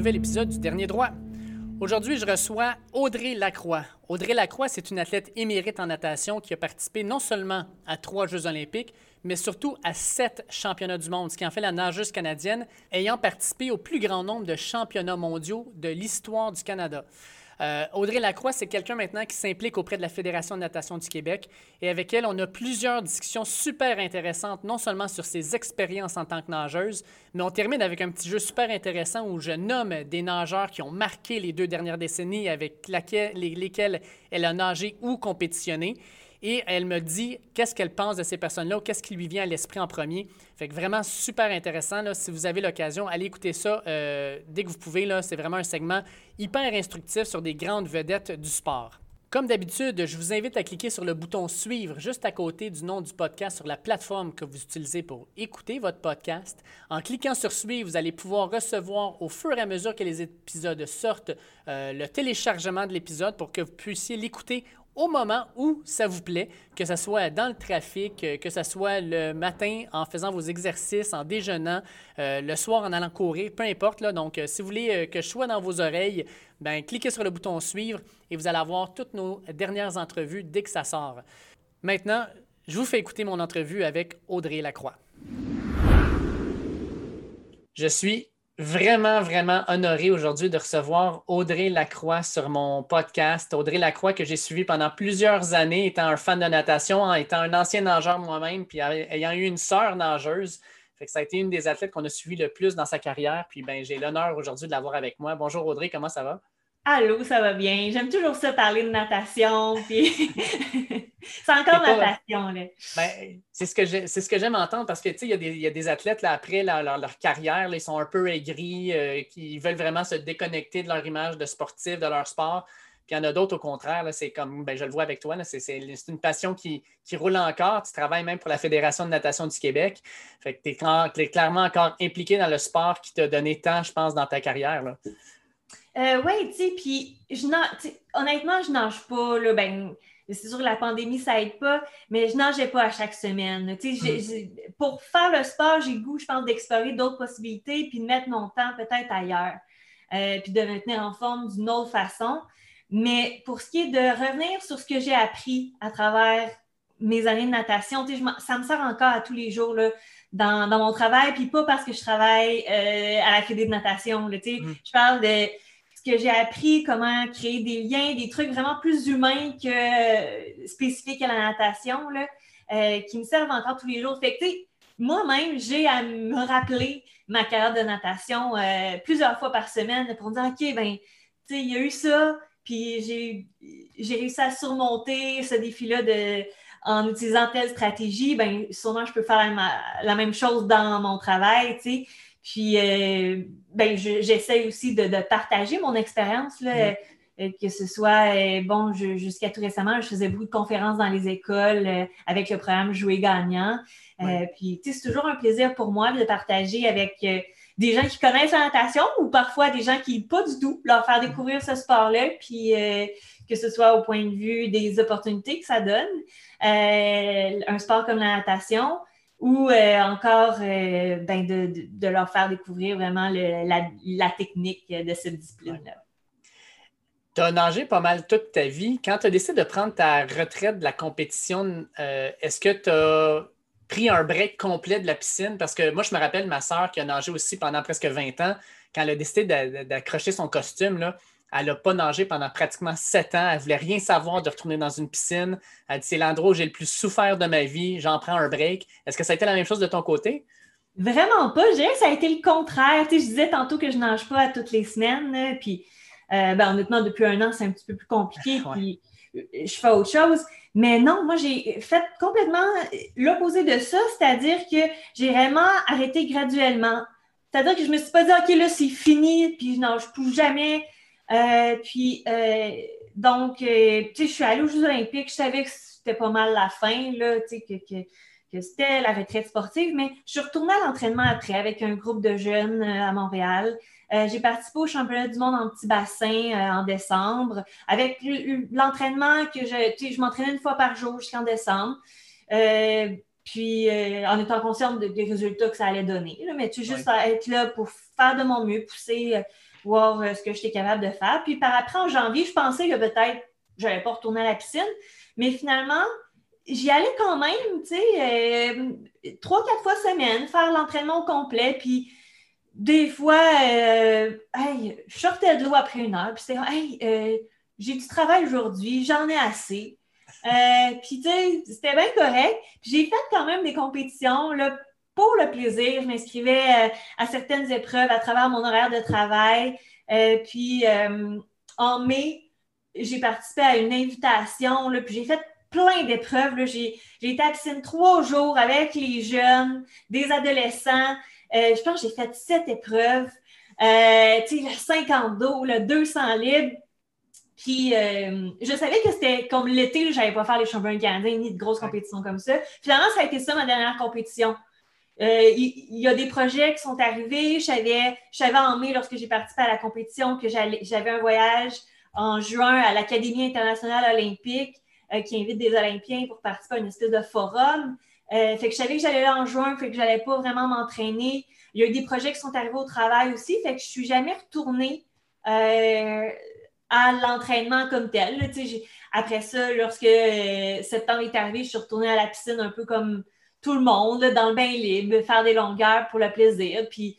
nouvel épisode du Dernier Droit. Aujourd'hui, je reçois Audrey Lacroix. Audrey Lacroix, c'est une athlète émérite en natation qui a participé non seulement à trois Jeux olympiques, mais surtout à sept championnats du monde, ce qui en fait la nageuse canadienne ayant participé au plus grand nombre de championnats mondiaux de l'histoire du Canada. Euh, Audrey Lacroix, c'est quelqu'un maintenant qui s'implique auprès de la Fédération de natation du Québec. Et avec elle, on a plusieurs discussions super intéressantes, non seulement sur ses expériences en tant que nageuse, mais on termine avec un petit jeu super intéressant où je nomme des nageurs qui ont marqué les deux dernières décennies avec lesquels elle a nagé ou compétitionné et elle me dit qu'est-ce qu'elle pense de ces personnes-là ou qu'est-ce qui lui vient à l'esprit en premier. Fait que vraiment super intéressant. Là, si vous avez l'occasion, allez écouter ça euh, dès que vous pouvez. C'est vraiment un segment hyper instructif sur des grandes vedettes du sport. Comme d'habitude, je vous invite à cliquer sur le bouton Suivre juste à côté du nom du podcast sur la plateforme que vous utilisez pour écouter votre podcast. En cliquant sur Suivre, vous allez pouvoir recevoir au fur et à mesure que les épisodes sortent euh, le téléchargement de l'épisode pour que vous puissiez l'écouter au moment où ça vous plaît, que ce soit dans le trafic, euh, que ce soit le matin en faisant vos exercices, en déjeunant, euh, le soir en allant courir, peu importe. Là. Donc, euh, si vous voulez que je sois dans vos oreilles, ben, cliquez sur le bouton Suivre et vous allez avoir toutes nos dernières entrevues dès que ça sort. Maintenant, je vous fais écouter mon entrevue avec Audrey Lacroix. Je suis vraiment, vraiment honoré aujourd'hui de recevoir Audrey Lacroix sur mon podcast. Audrey Lacroix, que j'ai suivi pendant plusieurs années, étant un fan de natation, étant un ancien nageur moi-même, puis ayant eu une sœur nageuse. Fait que ça a été une des athlètes qu'on a suivi le plus dans sa carrière. Puis ben, j'ai l'honneur aujourd'hui de l'avoir avec moi. Bonjour Audrey, comment ça va? Allô, ça va bien? J'aime toujours ça parler de natation. Puis... c'est encore natation. Là. Ben, c'est ce que j'aime entendre parce que il y, y, a des athlètes là, après leur, carrière, ils sont un peu aigris, euh, qui veulent vraiment se déconnecter de leur image de sportif, de leur sport. Puis il y en a d'autres au contraire, c'est comme ben, je le vois avec toi, c'est une passion qui, roule encore. Tu travailles même pour la Fédération de natation du Québec. Fait que tu es, clairement encore impliqué dans le sport qui t'a donné tant, je pense, dans ta carrière. Là. Euh, oui, tu sais, puis honnêtement, je nage pas, là, ben, c'est sûr que la pandémie, ça aide pas, mais je nageais pas à chaque semaine. Mm. pour faire le sport, j'ai goût, je pense, d'explorer d'autres possibilités, puis de mettre mon temps peut-être ailleurs, euh, puis de me tenir en forme d'une autre façon. Mais pour ce qui est de revenir sur ce que j'ai appris à travers mes années de natation, ça me sert encore à tous les jours là, dans, mon travail, puis pas parce que je travaille euh, à la Fédé de natation. Là, mm. Je parle de ce que j'ai appris, comment créer des liens, des trucs vraiment plus humains que euh, spécifiques à la natation, là, euh, qui me servent encore tous les jours. Fait que, moi-même, j'ai à me rappeler ma carrière de natation euh, plusieurs fois par semaine pour me dire, OK, ben, tu sais, il y a eu ça, puis j'ai réussi à surmonter ce défi-là en utilisant telle stratégie, ben sûrement je peux faire la, même chose dans mon travail, tu sais. Puis, euh, ben, j'essaie aussi de, partager mon expérience, là, euh, que ce soit, euh, bon, jusqu'à tout récemment, je faisais beaucoup de conférences dans les écoles avec le programme Jouer gagnant. puis, tu sais, c'est toujours un plaisir pour moi de partager avec des gens qui connaissent la natation ou parfois des gens qui pas du tout, leur faire découvrir ce sport-là, puis que ce soit au point de vue des opportunités que ça donne. un sport comme la natation, ou euh, encore euh, ben de, leur faire découvrir vraiment la, technique de cette discipline-là. Tu as nagé pas mal toute ta vie. Quand tu as décidé de prendre ta retraite de la compétition, euh, est-ce que tu as pris un break complet de la piscine? Parce que moi, je me rappelle ma soeur qui a nagé aussi pendant presque 20 ans, quand elle a décidé d'accrocher son costume, là, elle n'a pas nagé pendant pratiquement sept ans. Elle ne voulait rien savoir de retourner dans une piscine. Elle dit c'est l'endroit où j'ai le plus souffert de ma vie. J'en prends un break. Est-ce que ça a été la même chose de ton côté? Vraiment pas. Je dirais que ça a été le contraire. je disais tantôt que je nage pas à toutes les semaines. puis, euh, ben, honnêtement, depuis un an, c'est un petit peu plus compliqué. Puis, euh, je fais autre chose. Mais non, moi, j'ai fait complètement l'opposé de ça, c'est-à-dire que j'ai vraiment arrêté graduellement. C'est-à-dire que je me suis pas dit, OK, là, c'est fini, puis je nage plus jamais. Euh, puis, euh, donc, euh, tu sais, je suis allée aux Jeux Olympiques, je savais que c'était pas mal la fin, là, tu sais, que, c'était la retraite sportive, mais je suis retournée à l'entraînement après avec un groupe de jeunes à Montréal. j'ai participé au championnat du monde en petit bassin en décembre avec l'entraînement que je, tu sais, je m'entraînais une fois par jour jusqu'en décembre. puis en étant consciente des résultats que ça allait donner. mais tu juste être là pour faire de mon mieux, pousser, voir ce que j'étais capable de faire. Puis par après, en janvier, je pensais que peut-être je n'allais pas retourner à la piscine, mais finalement, j'y allais quand même, tu sais, trois, quatre fois semaine, faire l'entraînement complet, puis des fois, euh, je sortais de l'eau après une heure, puis c'était hey, euh, j'ai du travail aujourd'hui, j'en ai assez. Euh, puis, tu sais, c'était bien correct. J'ai fait quand même des compétitions là, pour le plaisir. Je m'inscrivais à certaines épreuves à travers mon horaire de travail. puis, en mai, j'ai participé à une invitation, là, puis j'ai fait plein d'épreuves. J'ai été à piscine trois jours avec les jeunes, des adolescents. Euh, je pense que j'ai fait sept épreuves. Euh, tu sais, le 50 dos, le 200 libre. Puis, euh, je savais que c'était comme l'été, je n'allais pas faire les championnats canadiens ni de grosses compétitions comme ça. Finalement, ça a été ça ma dernière compétition. Il y, a des projets qui sont arrivés. Je savais, en mai, lorsque j'ai participé à la compétition, que j'avais un voyage en juin à l'Académie internationale olympique qui invite des Olympiens pour participer à une espèce de forum. Euh, fait que je savais que j'allais là en juin, fait que j'allais pas vraiment m'entraîner. Il y a eu des projets qui sont arrivés au travail aussi, fait que je suis jamais retournée euh, à l'entraînement comme tel. après ça, lorsque euh, septembre est arrivé, je suis retournée à la piscine un peu comme tout le monde, dans le bain libre, faire des longueurs pour le plaisir. Puis,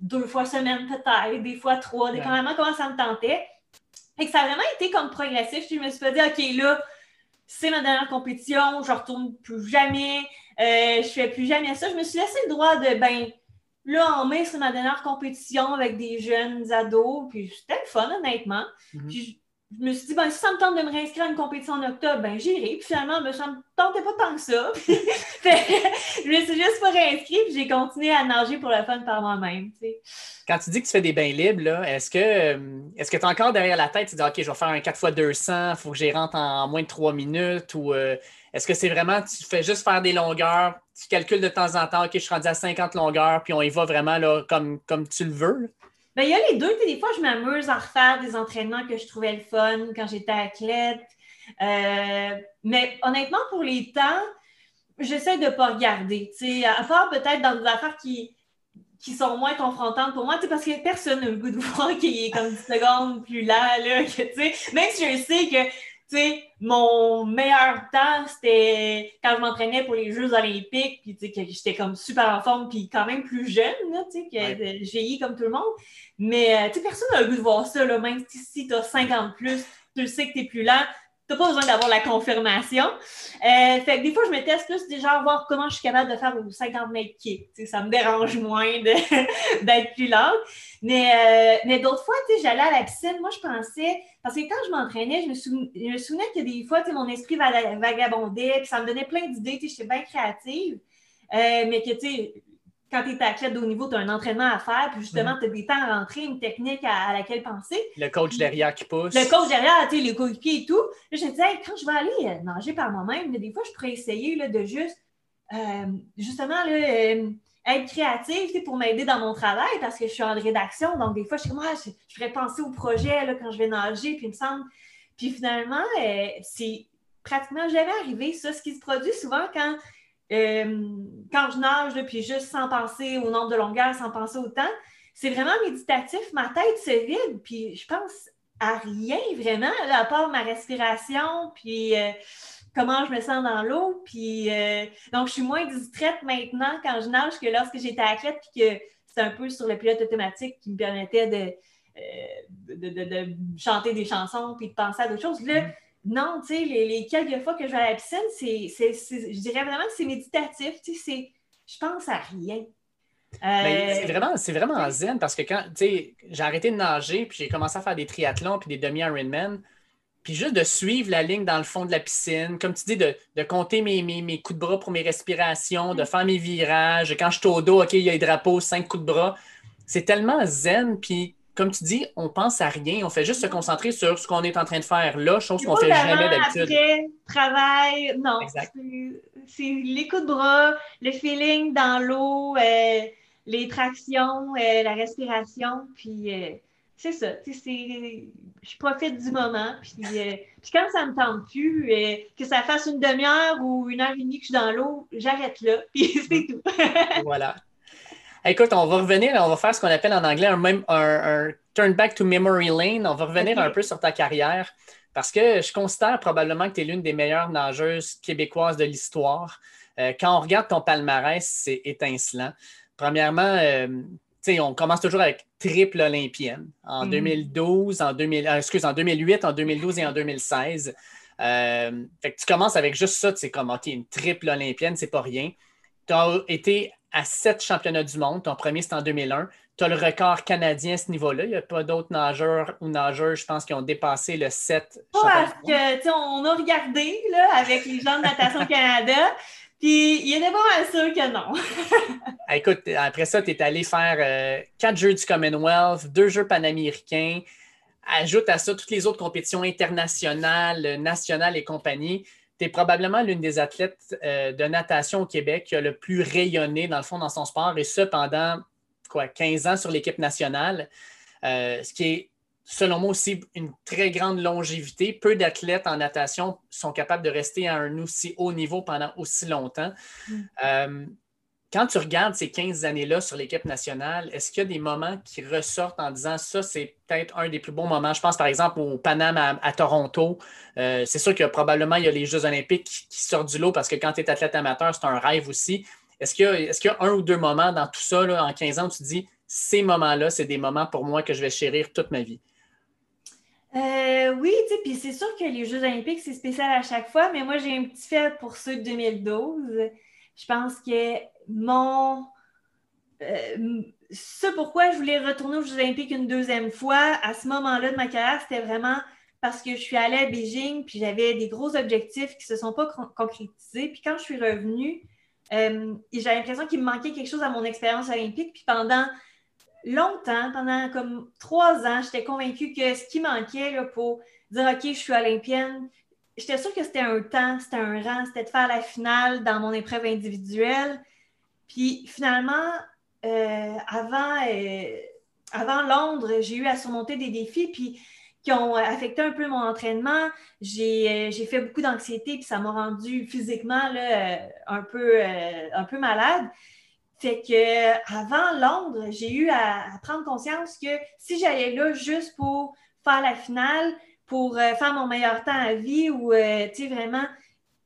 deux fois semaine peut-être, des fois trois, dépendamment comment ça me tentait. Fait que ça a vraiment été comme progressif. Je me suis pas dit, OK, là, c'est ma dernière compétition, je retourne plus jamais, euh, je fais plus jamais ça. Je me suis laissé le droit de, ben, là, en mai, c'est ma dernière compétition avec des jeunes ados, puis c'était le fun, honnêtement. Mhm. Puis je me suis dit, ben, si ça me tente de me réinscrire à une compétition en octobre, ben, j'irai. Puis finalement, ben, ça me tentait pas tant que ça. je me suis juste pas réinscrite, j'ai continué à nager pour le fun par moi-même. Quand tu dis que tu fais des bains libres, est-ce que euh, est-ce que tu es encore derrière la tête, tu dis, OK, je vais faire un 4x200, il faut que j'y rentre en moins de 3 minutes, ou euh, est-ce que c'est vraiment, tu fais juste faire des longueurs, tu calcules de temps en temps, OK, je suis rendu à 50 longueurs, puis on y va vraiment là, comme, comme tu le veux? Ben, il y a les deux. Des fois, je m'amuse à refaire des entraînements que je trouvais le fun quand j'étais athlète. Euh, mais honnêtement, pour les temps, j'essaie de ne pas regarder. À part peut-être dans des affaires qui, qui sont moins confrontantes pour moi, parce que personne n'a le goût de voir qu'il est comme 10 secondes plus là, là que, même si je sais que sais, mon meilleur temps, c'était quand je m'entraînais pour les Jeux olympiques, puis tu sais, que j'étais comme super en forme, puis quand même plus jeune, tu sais, que j'ai vieilli comme tout le monde. Mais, euh, tu sais, personne n'a le goût de voir ça, là, même si tu as 50 plus, tu sais que tu es plus lent, pas besoin d'avoir la confirmation. Euh, fait que des fois, je me teste plus déjà à voir comment je suis capable de faire aux 50 mètres kick. ça me dérange moins d'être plus lente. Mais, euh, mais d'autres fois, j'allais à la piscine, moi, je pensais, parce que quand je m'entraînais, je, me souvenais que des fois, mon esprit vagabondait, puis ça me donnait plein d'idées, j'étais bien créative. Euh, mais que, tu sais, quand tu es athlète de haut niveau, tu as un entraînement à faire, puis justement, mhm. tu as des temps à rentrer, une technique à, laquelle penser. Le coach derrière qui pousse. Le coach derrière, tu sais, les coéquipiers et tout. Là, je me disais, quand je vais aller euh, nager par moi-même, mais des fois, je pourrais essayer là, de juste, euh, justement, là, euh, être créative pour m'aider dans mon travail parce que je suis en rédaction. Donc, des fois, je suis comme, ah, je, je ferais penser au projet là, quand je vais nager, puis il me semble. Puis finalement, c'est pratiquement jamais arrivé. Ça, ce qui se produit souvent quand euh, quand je nage, puis juste sans penser au nombre de longueurs, sans penser au temps, c'est vraiment méditatif. Ma tête se vide, puis je pense à rien vraiment, à part ma respiration, puis euh, comment je me sens dans l'eau. Puis euh, donc, je suis moins distraite maintenant quand je nage que lorsque j'étais athlète, puis que c'est un peu sur le pilote automatique qui me permettait de, de, chanter des chansons, puis de penser à d'autres choses. Là, mm. Non, tu sais, les, quelques fois que je vais à la piscine, c'est, je dirais vraiment que c'est méditatif. Tu sais, je pense à rien. Euh, c'est vraiment, c'est vraiment zen parce que quand, tu sais, j'ai arrêté de nager, puis j'ai commencé à faire des triathlons, puis des demi-Ironman, puis juste de suivre la ligne dans le fond de la piscine, comme tu dis, de, compter mes, mes, coups de bras pour mes respirations, de mm. faire mes virages. Quand je suis au dos, OK, il y a les drapeaux, cinq coups de bras. C'est tellement zen, puis comme tu dis, on pense à rien, on fait juste se concentrer sur ce qu'on est en train de faire là, chose qu'on fait jamais d'habitude. Après, travail, non. C'est les coups de bras, le feeling dans l'eau, euh, les tractions, euh, la respiration, puis euh, c'est ça. Je profite du moment. Puis, euh, puis quand ça me tente plus, que ça fasse une demi-heure ou une heure et demie que je suis dans l'eau, j'arrête là. Puis c'est tout. voilà. Écoute, on va revenir, on va faire ce qu'on appelle en anglais un, même, un, turn back to memory lane. On va revenir un peu sur ta carrière parce que je considère probablement que tu es l'une des meilleures nageuses québécoises de l'histoire. Euh, quand on regarde ton palmarès, c'est étincelant. Premièrement, on commence toujours avec triple olympienne en 2012, mm. en, 2000, euh, excuse, en 2008, en 2012 et en 2016. Euh, fait que tu commences avec juste ça, c'est comme, OK, une triple olympienne, c'est pas rien. Tu as été à sept championnats du monde. Ton premier, c'était en 2001. Tu as le record canadien à ce niveau-là. Il n'y a pas d'autres nageurs ou nageurs, je pense, qui ont dépassé le 7. Parce que, on a regardé là, avec les gens de Natation Canada. Puis il était pas mal sûr que non. Ah, écoute, après ça, tu es allé faire euh, quatre jeux du Commonwealth, deux jeux panaméricains. Ajoute à ça toutes les autres compétitions internationales, nationales et compagnie. Tu es probablement l'une des athlètes euh, de natation au Québec qui a le plus rayonné, dans le fond, dans son sport, et ce pendant quoi, 15 ans sur l'équipe nationale. Euh, ce qui est selon moi aussi une très grande longévité. Peu d'athlètes en natation sont capables de rester à un aussi haut niveau pendant aussi longtemps. Mm. Quand tu regardes ces 15 années-là sur l'équipe nationale, est-ce qu'il y a des moments qui ressortent en disant ça, c'est peut-être un des plus bons moments? Je pense par exemple au Paname à, Toronto. Euh, c'est sûr que probablement il y a les Jeux olympiques qui, sortent du lot parce que quand tu es athlète amateur, c'est un rêve aussi. Est-ce qu'il y, a un ou deux moments dans tout ça, en 15 ans, où tu te dis ces moments-là, c'est des moments pour moi que je vais chérir toute ma vie? Euh, oui, tu sais, puis c'est sûr que les Jeux olympiques, c'est spécial à chaque fois, mais moi, j'ai un petit fait pour ceux de 2012. Je pense que mon... Euh, ce pourquoi je voulais retourner aux Jeux olympiques une deuxième fois, à ce moment-là de ma carrière, c'était vraiment parce que je suis allée à Beijing, puis j'avais des gros objectifs qui ne se sont pas concrétisés. Puis quand je suis revenue, euh, j'avais l'impression qu'il me manquait quelque chose à mon expérience olympique. Puis pendant longtemps, pendant comme trois ans, j'étais convaincue que ce qui manquait là, pour dire OK, je suis olympienne, j'étais sûre que c'était un temps, c'était un rang, c'était de faire la finale dans mon épreuve individuelle. Puis finalement, euh, avant, euh, avant Londres, j'ai eu à surmonter des défis qui ont affecté un peu mon entraînement. J'ai euh, fait beaucoup d'anxiété, puis ça m'a rendu physiquement là, un, peu, un peu malade. Fait que avant Londres, j'ai eu à, prendre conscience que si j'allais là juste pour faire la finale, pour euh, faire mon meilleur temps à vie ou euh, tu sais vraiment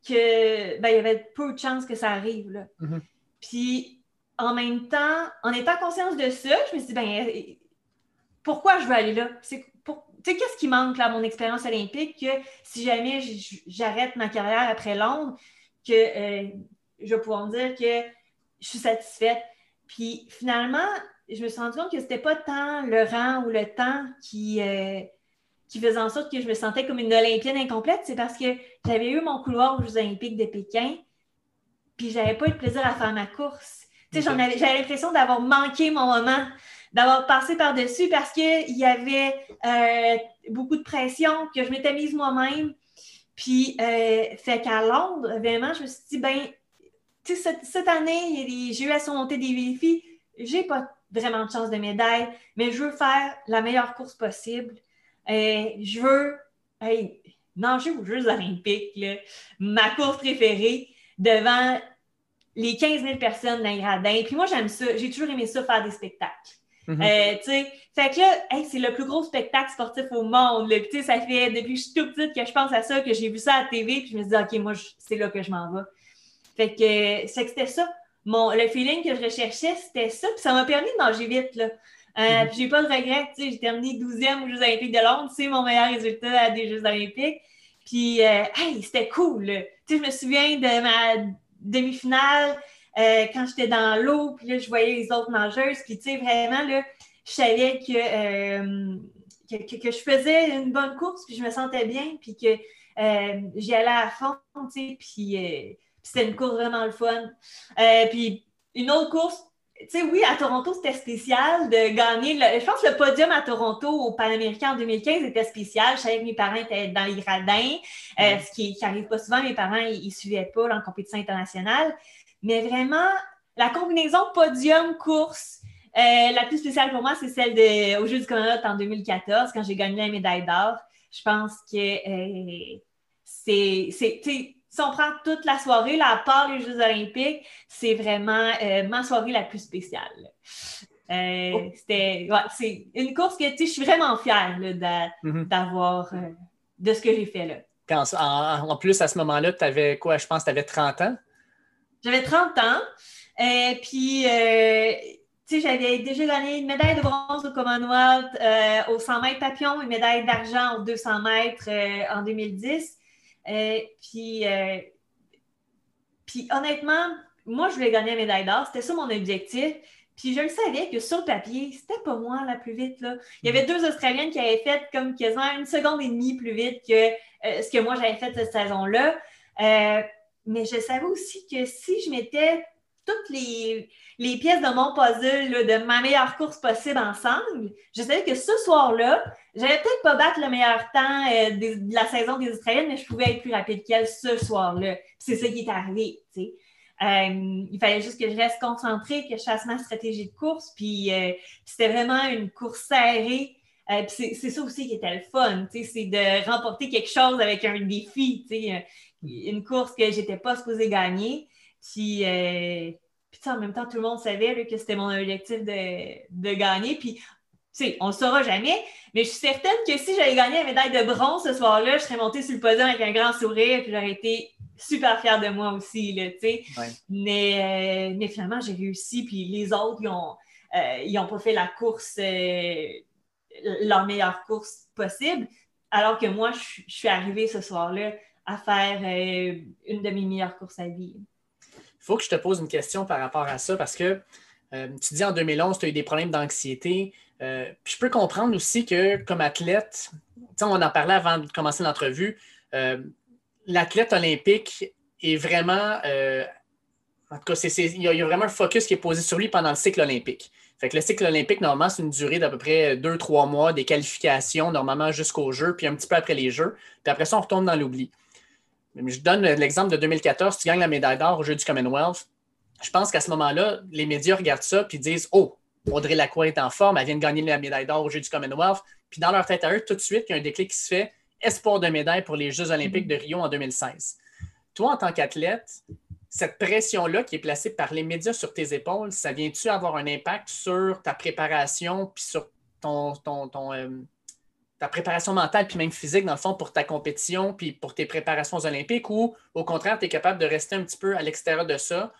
que ben, il y avait peu de chances que ça arrive. Là. Mm-hmm. Puis en même temps, en étant conscience de ça, je me suis dit ben pourquoi je veux aller là? Tu sais, qu'est-ce qui manque là, à mon expérience olympique que si jamais j'arrête ma carrière après Londres, que euh, je vais pouvoir me dire que je suis satisfaite. Puis finalement, je me suis rendu compte que c'était pas tant le rang ou le temps qui, euh, qui faisait en sorte que je me sentais comme une Olympienne incomplète. C'est parce que j'avais eu mon couloir aux Jeux Olympiques de Pékin, puis j'avais pas eu de plaisir à faire ma course. Tu sais, j'avais l'impression d'avoir manqué mon moment, d'avoir passé par-dessus parce qu'il y avait euh, beaucoup de pression, que je m'étais mise moi-même. Puis, euh, fait qu'à Londres, vraiment, je me suis dit, ben, cette, année, j'ai eu à surmonter des défis. J'ai pas vraiment de chance de médaille, mais je veux faire la meilleure course possible. Euh, je veux nager aux Jeux olympiques, ma course préférée, devant les 15 000 personnes d'un gradin. Puis moi, j'aime ça. J'ai toujours aimé ça, faire des spectacles. Mm-hmm. Euh, fait que là, c'est le plus gros spectacle sportif au monde. ça fait depuis que je suis toute petite que je pense à ça, que j'ai vu ça à la TV, puis je me dis, OK, moi, c'est là que je m'en vais. Fait que c'était ça. Mon, le feeling que je recherchais, c'était ça. Puis ça m'a permis de manger vite. Là. Euh, mhm. j'ai pas de regrets. J'ai terminé 12e aux Jeux Olympiques de Londres. C'est mon meilleur résultat à des Jeux Olympiques. Puis, euh, hey, c'était cool. Je me souviens de ma demi-finale euh, quand j'étais dans l'eau. Puis là, je voyais les autres nageuses. Puis, tu sais, vraiment, là, je savais que, que, que, je faisais une bonne course. Puis, je me sentais bien. Puis que j'y allais à fond. Tu sais, puis c'était une course vraiment le fun. Euh, puis une autre course, tu sais, oui, à Toronto, c'était spécial de gagner. Le, je pense que le podium à Toronto au Panaméricain en 2015 était spécial. Je savais que mes parents étaient dans les gradins, euh, ce qui n'arrive pas souvent. Mes parents, ils ne suivaient pas en compétition internationale. Mais vraiment, la combinaison podium-course, la plus spéciale pour moi, c'est celle de, au Jeux du Commonwealth en 2014, quand j'ai gagné la médaille d'or. Je pense que c'est, si on prend toute la soirée, là, à part les Jeux olympiques, c'est vraiment ma soirée la plus spéciale. Euh, c'était c'est une course que je suis vraiment fière mhm. d'avoir euh, de ce que j'ai fait là. en, plus, à ce moment-là, tu avais quoi? Je pense que tu avais 30 ans? J'avais 30 ans. et euh, puis, j'avais déjà gagné une médaille de bronze au Commonwealth au 100 mètres papillon, une médaille d'argent aux 200 mètres en 2010. Puis, puis, honnêtement, moi, je voulais gagner la médaille d'or. C'était ça mon objectif. Puis je le savais que sur le papier, c'était pas moi la plus vite. Là. Il y avait deux Australiennes qui avaient fait comme quasiment une seconde et demie plus vite que euh, ce que moi j'avais fait cette saison-là. Euh, mais je savais aussi que si je mettais toutes les, pièces de mon puzzle de ma meilleure course possible ensemble, je savais que ce soir-là, j'allais peut-être pas battre le meilleur temps euh, de, la saison des Australiennes, mais je pouvais être plus rapide qu'elle ce soir-là. C'est ça qui est arrivé. sais. Euh, il fallait juste que je reste concentrée, que je fasse ma stratégie de course. Puis euh, c'était vraiment une course serrée. Euh, c'est ça aussi qui était le fun, c'est de remporter quelque chose avec un défi, une course que j'étais pas supposée gagner. Puis, puis en même temps, tout le monde savait que c'était mon objectif de, de gagner. Puis on ne le saura jamais, mais je suis certaine que si j'avais gagné la médaille de bronze ce soir-là, je serais montée sur le podium avec un grand sourire, puis j'aurais été super fière de moi aussi, là, mais, euh, mais, finalement, j'ai réussi, puis les autres, ils n'ont euh, pas fait la course, euh, leur meilleure course possible, alors que moi, je, suis arrivée ce soir-là à faire une de mes meilleures courses à vie. Faut que je te pose une question par rapport à ça, parce que tu dis en 2011, tu as eu des problèmes d'anxiété. je peux comprendre aussi que comme athlète, on en parlait avant de commencer l'entrevue, l'athlète olympique est vraiment. Euh, en tout cas, il, y a, vraiment un focus qui est posé sur lui pendant le cycle olympique. Fait que le cycle olympique, normalement, c'est une durée d'à peu près deux, trois mois, des qualifications, normalement jusqu'aux Jeux, puis un petit peu après les Jeux. Puis après ça, on retombe dans l'oubli. Je donne l'exemple de 2014, tu gagnes la médaille d'or au Jeux du Commonwealth. Je pense qu'à ce moment-là, les médias regardent ça puis disent Oh, Audrey Lacroix est en forme, elle vient de gagner la médaille d'or au Jeux du Commonwealth. Puis dans leur tête à eux, tout de suite, il y a un déclic qui se fait espoir de médaille pour les Jeux olympiques de Rio en 2016. Toi, en tant qu'athlète, cette pression-là qui est placée par les médias sur tes épaules, ça vient-tu avoir un impact sur ta préparation, puis sur ton, ton, euh, ta préparation mentale, puis même physique, dans le fond, pour ta compétition, puis pour tes préparations aux Olympiques, ou au contraire, tu es capable de rester un petit peu à l'extérieur de ça?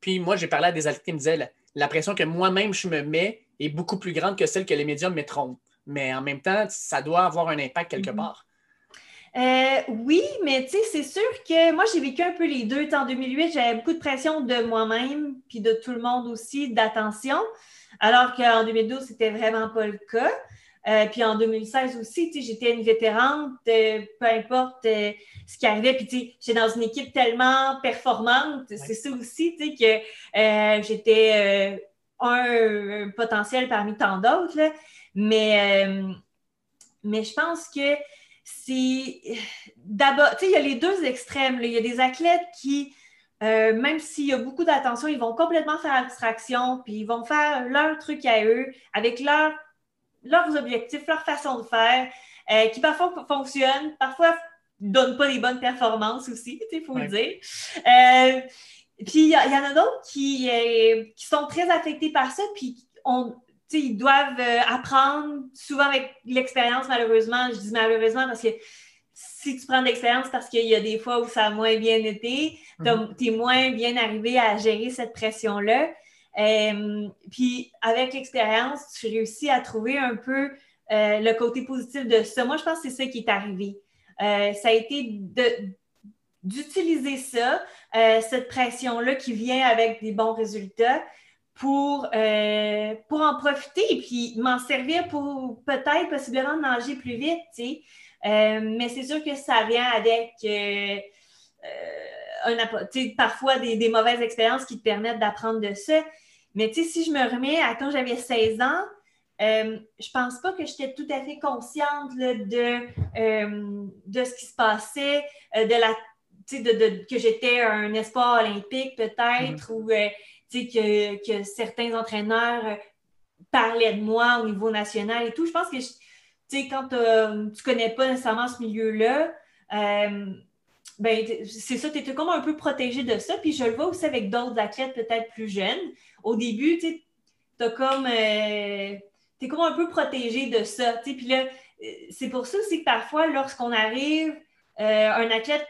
Puis moi, j'ai parlé à des athlètes qui me disaient la, la pression que moi-même je me mets est beaucoup plus grande que celle que les médias me mettront. Mais en même temps, ça doit avoir un impact quelque mm-hmm. part. Euh, oui, mais tu sais, c'est sûr que moi, j'ai vécu un peu les deux. En 2008, j'avais beaucoup de pression de moi-même, puis de tout le monde aussi, d'attention, alors qu'en 2012, c'était vraiment pas le cas. Euh, puis en 2016 aussi, j'étais une vétérante, euh, peu importe ce qui arrivait. Puis j'étais dans une équipe tellement performante, c'est ça aussi, que j'étais un, potentiel parmi tant d'autres. Mais, mais je pense que c'est d'abord, tu sais, il y a les deux extrêmes. Il y a des athlètes qui, euh, même s'il y a beaucoup d'attention, ils vont complètement faire abstraction, puis ils vont faire leur truc à eux, avec leur, leurs objectifs, leur façon de faire, euh, qui parfois fonctionnent, parfois ne donnent pas les bonnes performances aussi, il faut le dire. Euh, puis il y, en a d'autres qui, qui sont très affectés par ça, puis on, ils doivent euh, apprendre souvent avec l'expérience, malheureusement. Je dis malheureusement parce que si tu prends de l'expérience, parce qu'il y a des fois où ça a moins bien été, mhm. tu es moins bien arrivé à gérer cette pression-là. Euh, puis avec l'expérience, tu réussis à trouver un peu euh, le côté positif de ça. Moi, je pense que c'est ça qui est arrivé. ça a été d'utiliser ça, cette pression-là qui vient avec des bons résultats, pour, euh, pour en profiter et puis m'en servir pour peut-être possiblement nager plus vite, tu sais. Euh, mais c'est sûr que ça vient avec euh, un, parfois des, mauvaises expériences qui te permettent d'apprendre de ça. Mais tu sais, si je me remets à quand j'avais 16 ans, je pense pas que j'étais tout à fait consciente de, de ce qui se passait, de la de, que j'étais un espoir olympique peut-être, mm-hmm. ou que, que, certains entraîneurs parlaient de moi au niveau national et tout. Je pense que, quand tu connais pas nécessairement ce milieu-là, euh, ben, c'est ça, tu es comme un peu protégé de ça. Puis je le vois aussi avec d'autres athlètes peut-être plus jeunes. Au début, tu es comme, euh, es comme un peu protégé de ça. Puis là, euh, c'est pour ça aussi que parfois, lorsqu'on arrive, un athlète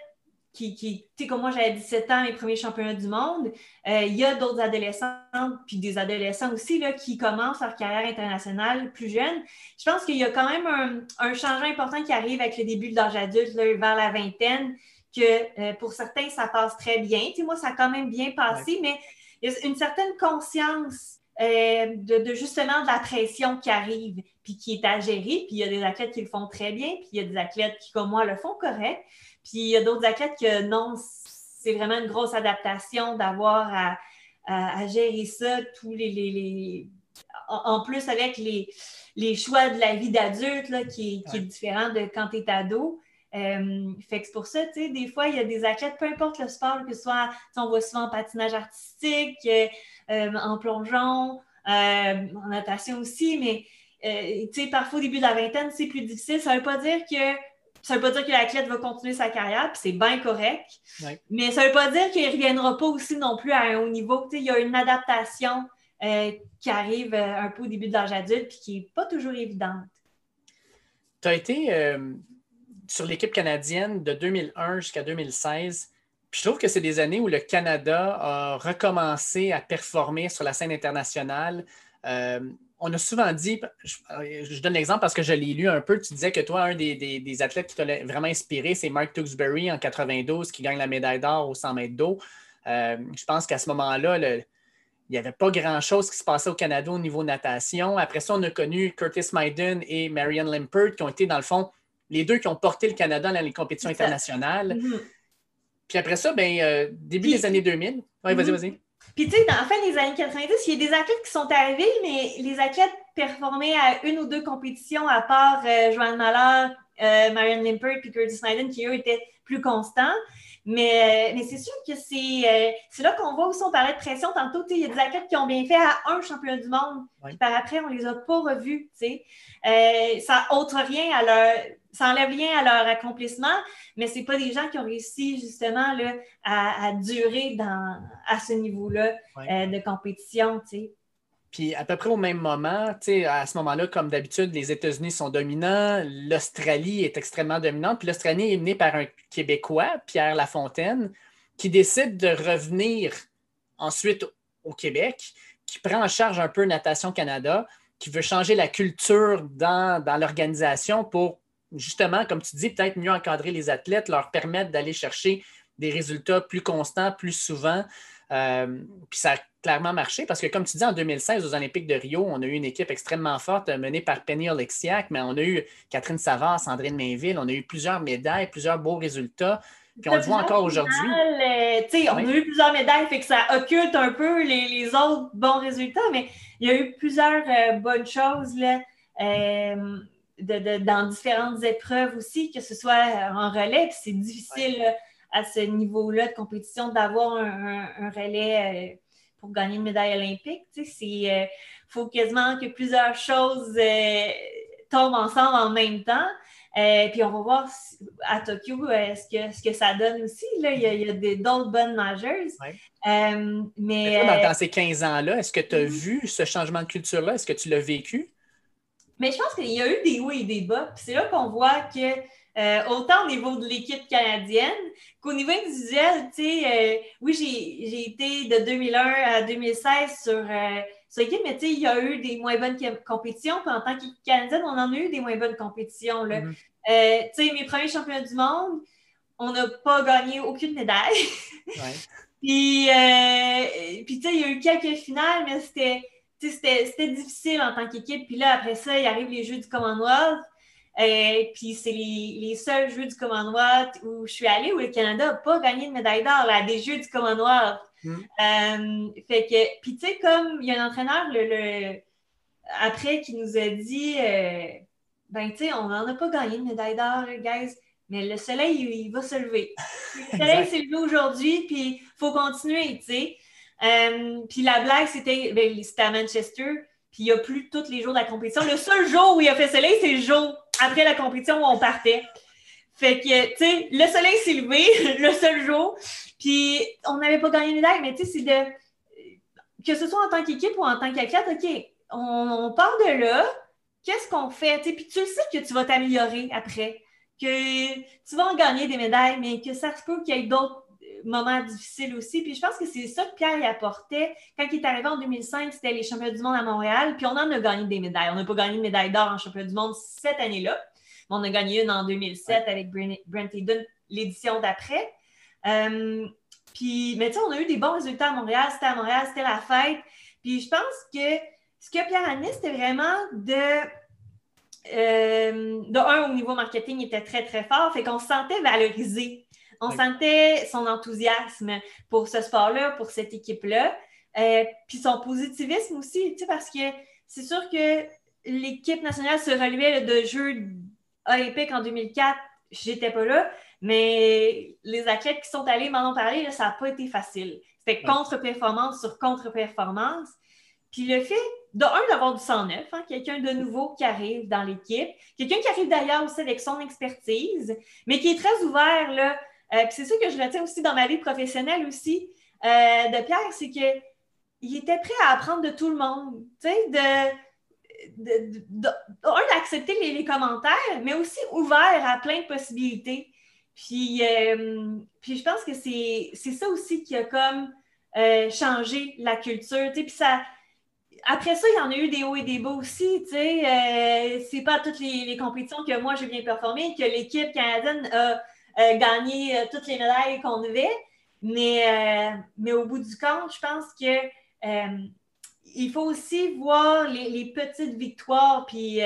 qui, qui tu sais, comme moi, j'avais 17 ans, mes premiers championnats du monde, euh, il y a d'autres adolescents, puis des adolescents aussi, là, qui commencent leur carrière internationale plus jeunes. Je pense qu'il y a quand même un, changement important qui arrive avec le début de l'âge adulte, vers la vingtaine, que euh, pour certains, ça passe très bien. Tu sais, moi, ça a quand même bien passé, mais il y a une certaine conscience euh, de, justement de la pression qui arrive, puis qui est à gérer. Puis il y a des athlètes qui le font très bien, puis il y a des athlètes qui, comme moi, le font correct. Puis il y a d'autres athlètes que non, c'est vraiment une grosse adaptation d'avoir à, gérer ça, tous les. En, plus, avec les, choix de la vie d'adulte qui, est différent de quand tu es ado. Euh, fait que c'est pour ça, tu sais, des fois, il y a des athlètes, peu importe le sport, que ce soit, on voit souvent en patinage artistique, euh, en plongeon, euh, en natation aussi, mais tu sais, parfois au début de la vingtaine, c'est plus difficile. Ça ne veut pas dire que ça ne veut pas dire que l'athlète va continuer sa carrière, puis c'est bien correct. Mais ça ne veut pas dire qu'il ne reviendra pas aussi non plus à un haut niveau. il y a une adaptation euh, qui arrive euh, un peu au début de l'âge adulte, puis qui n'est pas toujours évidente. Tu as été euh, sur l'équipe canadienne de 2001 jusqu'à 2016. Puis je trouve que c'est des années où le Canada a recommencé à performer sur la scène internationale on a souvent dit, je, donne l'exemple parce que je l'ai lu un peu, tu disais que toi, un des, athlètes qui t'a vraiment inspiré, c'est Mark Tewksbury en 92 qui gagne la médaille d'or au 100 mètres d'eau. Euh, je pense qu'à ce moment-là, il n'y avait pas grand-chose qui se passait au Canada au niveau natation. Après ça, on a connu Curtis Maiden et Marianne Limpert qui ont été, dans le fond, les deux qui ont porté le Canada dans les compétitions internationales. Mm-hmm. Puis après ça, ben, euh, début des années 2000. Oui, vas-y, mm-hmm. vas-y. Puis, tu sais, dans la fin des années 90, il y a des athlètes qui sont arrivés, mais les athlètes performaient à une ou deux compétitions, à part euh, Joanne Mallard, euh, Marion Limpert puis Curtis Snyden, qui eux étaient plus constants. Mais, euh, mais c'est sûr que c'est là qu'on voit aussi, on parlait de pression tantôt. Il y a des athlètes qui ont bien fait à un championnat du monde, puis par après, on ne les a pas revus. ça n'ôte rien à leur ça enlève rien à leur accomplissement, mais ce pas des gens qui ont réussi justement là, à, durer dans, à ce niveau-là euh, de compétition. Puis à peu près au même moment, à ce moment-là, comme d'habitude, les États-Unis sont dominants, l'Australie est extrêmement dominante, puis l'Australie est menée par un Québécois, Pierre Lafontaine, qui décide de revenir ensuite au Québec, qui prend en charge un peu Natation Canada, qui veut changer la culture dans, dans l'organisation pour justement, comme tu dis, peut-être mieux encadrer les athlètes, leur permettre d'aller chercher des résultats plus constants, plus souvent. Euh, puis ça a clairement marché parce que, comme tu dis, en 2016, aux Olympiques de Rio, on a eu une équipe extrêmement forte menée par Penny Oleksiak, mais on a eu Catherine Savard, Sandrine Mainville, on a eu plusieurs médailles, plusieurs beaux résultats. Puis on le voit encore aujourd'hui. Euh, on a eu plusieurs médailles, fait que ça occulte un peu les, autres bons résultats, mais il y a eu plusieurs euh, bonnes choses. Là dans différentes épreuves aussi, que ce soit en relais. c'est difficile à ce niveau-là de compétition d'avoir un, relais euh, pour gagner une médaille olympique. Il euh, faut quasiment que plusieurs choses euh, tombent ensemble en même temps. puis on va voir à Tokyo ce, que, ce que ça donne aussi. Là. Il y a, d'autres bonnes nageuses. mais, dans, ces 15 ans-là, est-ce que tu as mm-hmm. vu ce changement de culture-là? Est-ce que tu l'as vécu? Mais je pense qu'il y a eu des hauts et des bas. c'est là qu'on voit que euh, autant au niveau de l'équipe canadienne qu'au niveau individuel, tu sais, euh, oui, j'ai été de 2001 à 2016 sur, euh, sur l'équipe, mais tu sais, il y a eu des moins bonnes compétitions. Puis en tant qu'équipe canadienne, on en a eu des moins bonnes compétitions. Là. Mm-hmm. tu sais, mes premiers championnats du monde, on n'a pas gagné aucune médaille. puis, puis tu sais, il y a eu quelques finales, mais c'était c'était difficile en tant qu'équipe. Puis là, après ça, il arrive les Jeux du Commonwealth. Et euh, puis c'est les, seuls Jeux du Commonwealth où je suis allée où le Canada n'a pas gagné de médaille d'or à des Jeux du Commonwealth. Euh, fait que, puis tu sais, comme il y a un entraîneur le, après qui nous a dit, euh, ben tu sais, on n'en a pas gagné de médaille d'or, guys, mais le soleil, il, va se lever. Le soleil s'est levé aujourd'hui, puis il faut continuer, tu sais. Euh, puis la blague, c'était, ben, c'était à Manchester. puis il n'y a plus tous les jours de la compétition. Le seul jour où il a fait soleil, c'est le jour après la compétition on partait. Fait que, tu sais, le soleil s'est levé le seul jour, puis on n'avait pas gagné une médaille, mais tu sais, c'est de. Que ce soit en tant qu'équipe ou en tant qu'athlète, OK, on, part de là, qu'est-ce qu'on fait? Puis tu le sais que tu vas t'améliorer après, que tu vas en gagner des médailles, mais que ça se peut qu'il y ait d'autres moments difficiles aussi. Puis je pense que c'est ça que Pierre y apportait. Quand il est arrivé en 2005, c'était les championnats du monde à Montréal, puis on en a gagné des médailles. On n'a pas gagné de médaille d'or en championnat du monde cette année-là. On a gagné une en 2007 avec Brent Hayden, l'édition d'après. Euh, puis, mais tu sais, on a eu des bons résultats à Montréal. C'était à Montréal, c'était la fête. Puis je pense que ce que Pierre Anis, c'était vraiment de. Euh, de un, au niveau marketing, il était très, très fort. Fait qu'on se sentait valorisé. On sentait son enthousiasme pour ce sport-là, pour cette équipe-là. Euh, puis son positivisme aussi, tu sais, parce que c'est sûr que l'équipe nationale se relevait de Jeux olympiques en 2004. J'étais pas là, mais les athlètes qui sont allés m'en ont parlé, ça n'a pas été facile. C'était contre-performance sur contre-performance. Puis le fait, de un, d'avoir du 109, hein, quelqu'un de nouveau qui arrive dans l'équipe, quelqu'un qui arrive d'ailleurs aussi avec son expertise, mais qui est très ouvert, là. Euh, puis c'est ça que je retiens aussi dans ma vie professionnelle aussi euh, de Pierre, c'est qu'il était prêt à apprendre de tout le monde, tu sais, de, d'accepter les, commentaires, mais aussi ouvert à plein de possibilités. Puis, euh, puis je pense que c'est, ça aussi qui a comme changé la culture, puis ça après ça, il y en a eu des hauts et des bas aussi. Tu sais, euh, c'est pas toutes les, compétitions que moi j'ai bien performé, que l'équipe canadienne a gagné euh, toutes les médailles qu'on devait. Mais, euh, mais au bout du compte, je pense que il faut aussi voir les, petites victoires. Puis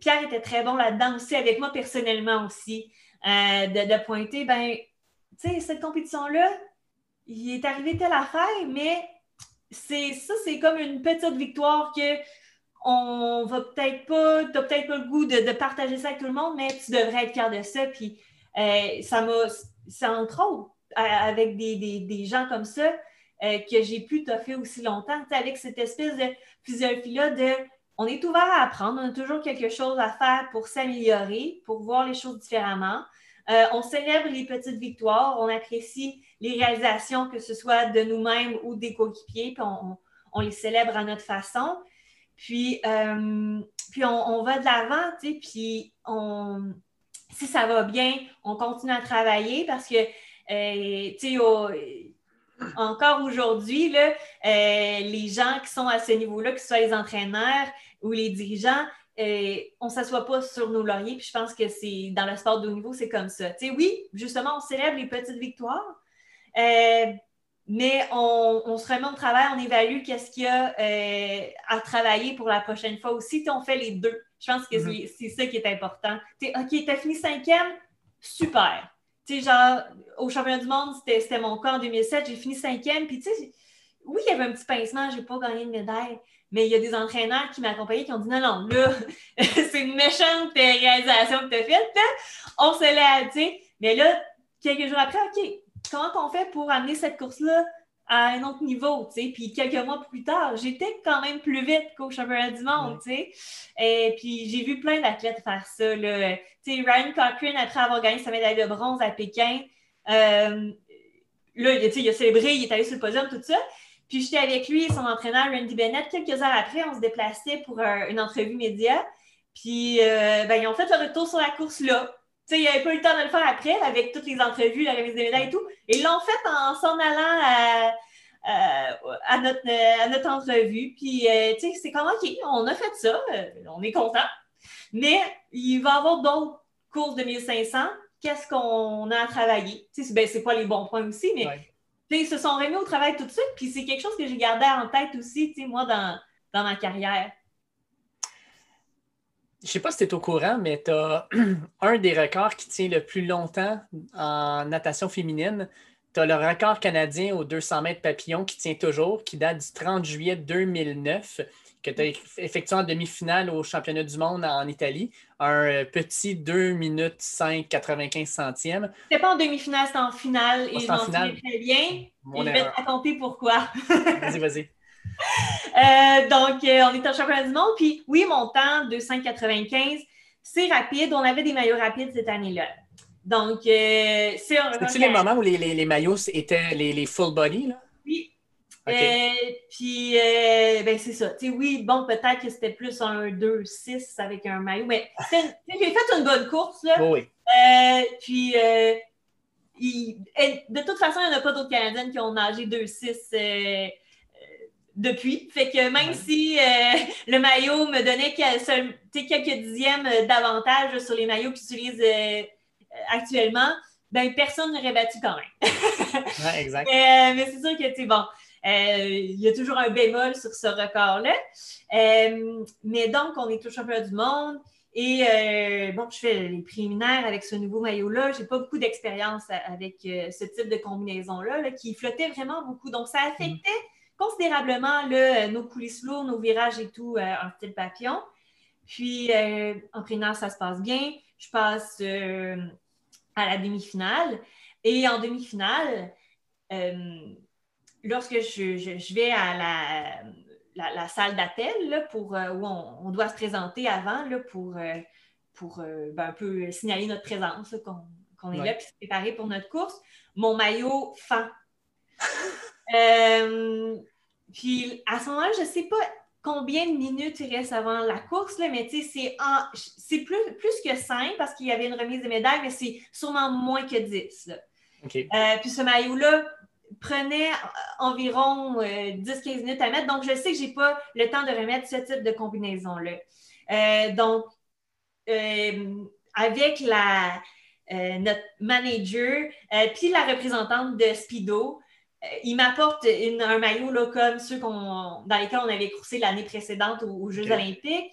Pierre était très bon là-dedans aussi, avec moi personnellement aussi, de, de, pointer, ben, tu sais, cette compétition-là, il est arrivé telle affaire, mais c'est ça, c'est comme une petite victoire que on va peut-être pas, tu n'as peut-être pas le goût de, partager ça avec tout le monde, mais tu devrais être fier de ça. Puis euh, ça m'a, c'est entre autres avec des, gens comme ça euh, que j'ai pu toffer aussi longtemps, avec cette espèce de physiologie-là de on est ouvert à apprendre, on a toujours quelque chose à faire pour s'améliorer, pour voir les choses différemment. Euh, on célèbre les petites victoires, on apprécie les réalisations, que ce soit de nous-mêmes ou des coéquipiers, puis on, les célèbre à notre façon. Puis, puis on, va de l'avant, puis on, si ça va bien, on continue à travailler parce que, euh, tu sais, encore aujourd'hui, euh, les gens qui sont à ce niveau-là, que ce soit les entraîneurs ou les dirigeants, on ne s'assoit pas sur nos lauriers. Puis je pense que c'est dans le sport de haut niveau, c'est comme ça. Tu sais, oui, justement, on célèbre les petites victoires, euh, mais on, se remet au travail, on évalue qu'est-ce qu'il y a euh, à travailler pour la prochaine fois aussi. on fait les deux. Je pense que mm-hmm. c'est ça qui est important. OK, tu as fini cinquième, super. Tu genre, au championnat du monde, c'était mon cas en 2007, j'ai fini cinquième, puis tu sais, oui, il y avait un petit pincement, je n'ai pas gagné de médaille, mais il y a des entraîneurs qui m'accompagnaient qui ont dit non, non, là, c'est une méchante réalisation que tu as faite, on se l'a, sais. Mais là, quelques jours après, OK, comment on fait pour amener cette course-là à un autre niveau, tu sais? Puis quelques mois plus tard, j'étais quand même plus vite qu'au championnat du monde, tu sais. Et puis j'ai vu plein d'athlètes faire ça, là. Tu sais, Ryan Cochrane, après avoir gagné sa médaille de bronze à Pékin, euh, là, il a célébré, il est allé sur le podium, tout ça. Puis j'étais avec lui et son entraîneur, Randy Bennett. Quelques heures après, on se déplaçait pour une entrevue média. Puis euh, ben, ils ont fait le retour sur la course là sais, il avait pas eu le temps de le faire après, avec toutes les entrevues, la remise des médailles et tout. Et ils l'ont fait en s'en allant à, à, notre, à notre entrevue. Puis, euh, tu sais, c'est comme, OK, on a fait ça, euh, on est content. Mais il va y avoir d'autres courses de 1500. Qu'est-ce qu'on a à travailler? Tu sais, ben, c'est pas les bons points aussi, mais ils se sont remis au travail tout de suite. Puis, c'est quelque chose que j'ai gardé en tête aussi, tu sais, moi, dans, dans ma carrière. Je ne sais pas si tu es au courant, mais tu as un des records qui tient le plus longtemps en natation féminine. Tu as le record canadien aux 200 mètres papillon qui tient toujours, qui date du 30 juillet 2009, que tu as effectué en demi-finale au championnat du monde en Italie. Un euh, petit 2 minutes 5, 95 centièmes. C'était pas en demi-finale, c'était en finale. et je m'en souviens très bien. et je vais te raconter pourquoi. vas-y, vas-y. donc, on est en championnat du monde. Puis oui, mon temps, 295, c'est rapide. On avait des maillots rapides cette année-là. Donc, c'est... C'était-tu les moments où les, les, maillots étaient les, les, full body, là? Oui. puis, ben, c'est ça. oui, bon, peut-être que c'était plus un 2-6 avec un maillot, mais j'ai fait une bonne course, là. oui. puis, de toute façon, il n'y en a pas d'autres Canadiennes qui ont nagé 2-6 euh, euh, depuis. Fait que même si euh, le maillot me donnait quelques dixièmes d'avantage sur les maillots qu'ils utilisent actuellement, ben personne n'aurait battu quand même. ouais, exact. mais c'est sûr que, tu bon, il y a toujours un bémol sur ce record-là. mais donc, on est au championnat du monde. Et euh, bon, je fais les préliminaires avec ce nouveau maillot-là. Je n'ai pas beaucoup d'expérience avec euh, ce type de combinaison-là qui flottait vraiment beaucoup. Donc, ça affectait mm. Considérablement euh, nos coulisses lourdes, nos virages et tout en style papillon. Puis, en préliminaire, ça se passe bien. Je passe à la demi-finale. Et en demi-finale, lorsque je, vais à la la, salle d'appel pour, euh, où on, doit se présenter avant là, pour, euh, pour euh, ben, un peu signaler notre présence, qu'on est là, puis se préparer pour notre course. Mon maillot fend. puis à ce moment-là, je ne sais pas combien de minutes il reste avant la course, là, mais c'est plus, plus que 5 parce qu'il y avait une remise de médailles, mais c'est sûrement moins que 10. puis ce maillot-là, prenait environ 10-15 euh, minutes à mettre. Donc, je sais que je n'ai pas le temps de remettre ce type de combinaison-là. Euh, donc, euh, avec la, notre manager, puis la représentante de Speedo, il m'apporte un maillot là, comme ceux dans lesquels on avait coursé l'année précédente aux, Jeux olympiques.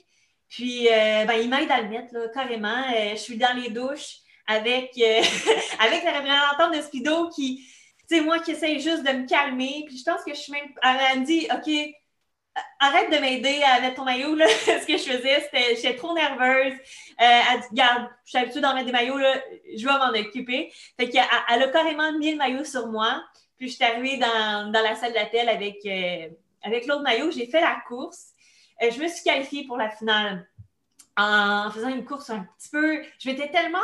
Puis, ben, il m'aide à le mettre là, carrément. je suis dans les douches avec, avec la représentante de Speedo qui, c'est moi qui essaye juste de me calmer. Puis je pense que je suis même. Elle me dit OK, arrête de m'aider à mettre ton maillot. Là. Ce que je faisais, c'était j'étais trop nerveuse. Euh, elle dit Garde, je suis habituée d'en mettre des maillots, là, je vais m'en occuper. Fait qu'elle elle a carrément mis le maillot sur moi. Puis je suis arrivée dans, la salle d'appel avec, euh, avec l'autre maillot. J'ai fait la course. Euh, je me suis qualifiée pour la finale en faisant une course un petit peu. Je m'étais tellement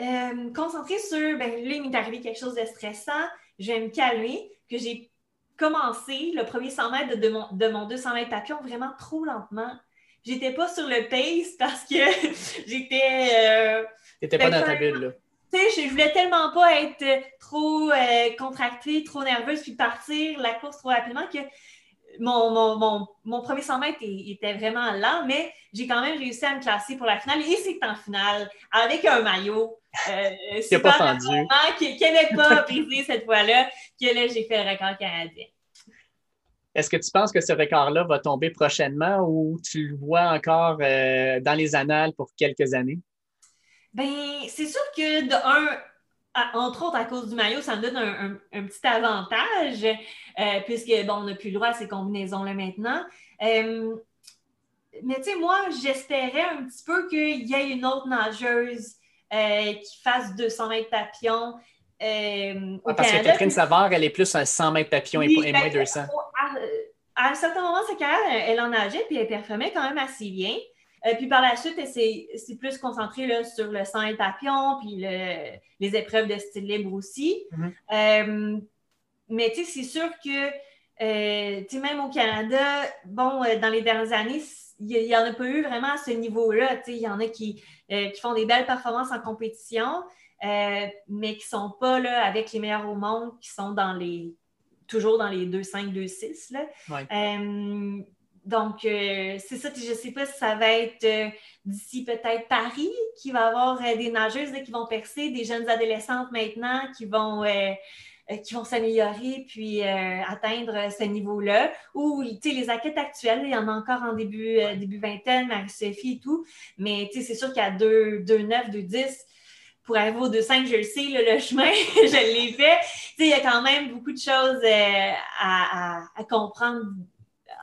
euh, concentrée sur, ben là, il m'est arrivé quelque chose de stressant, je vais me calmer, que j'ai commencé le premier 100 mètres de, mon, de mon 200 mètres papillon vraiment trop lentement. J'étais pas sur le pace parce que j'étais. Euh, T'étais pas dans ta bulle, là. Tu sais, je voulais tellement pas être trop euh, contractée, trop nerveuse, puis partir la course trop rapidement que mon, mon, premier 100 mètres était vraiment lent, mais j'ai quand même réussi à me classer pour la finale. Et c'est en finale, avec un maillot. Euh, pas fendu. Qui n'avait pas brisé cette fois-là, que là, j'ai fait le record canadien. Est-ce que tu penses que ce record-là va tomber prochainement ou tu le vois encore euh, dans les annales pour quelques années? Ben, c'est sûr que de un, entre autres, à cause du maillot, ça me donne un, petit avantage, euh, puisque, bon, on n'a plus le droit à ces combinaisons-là maintenant. Euh, mais tu sais, moi, j'espérais un petit peu qu'il y ait une autre nageuse euh, qui fasse 200 mètres papillon. parce que Catherine Savard, elle est plus un 100 mètres papillon et, moins 200. Ben, à, un certain moment sa carrière, elle en nageait puis elle performait quand même assez bien. Euh, puis par la suite, c'est plus concentré là, sur le sang et papillon, puis les épreuves de style libre aussi. Mm-hmm. Euh, mais tu sais, c'est sûr que, euh, tu sais, même au Canada, bon, dans les dernières années, il n'y en a pas eu vraiment à ce niveau-là. Tu sais, il y en a qui, qui, font des belles performances en compétition, mais qui ne sont pas là, avec les meilleurs au monde, qui sont dans les toujours dans les 2-5, 2-6. Donc, euh, c'est ça, je ne sais pas si ça va être euh, d'ici peut-être Paris, qui va avoir euh, des nageuses qui vont percer, des jeunes adolescentes maintenant qui vont, qui vont s'améliorer puis atteindre ce niveau-là. Ou, tu sais, les athlètes actuelles, il y en a encore en début, début vingtaine, Marie-Sophie et tout, mais tu sais, c'est sûr qu'à 2-9, 2-10, pour arriver au 2-5, je le sais, le chemin, je l'ai fait. Tu sais, il y a quand même beaucoup de choses à, à comprendre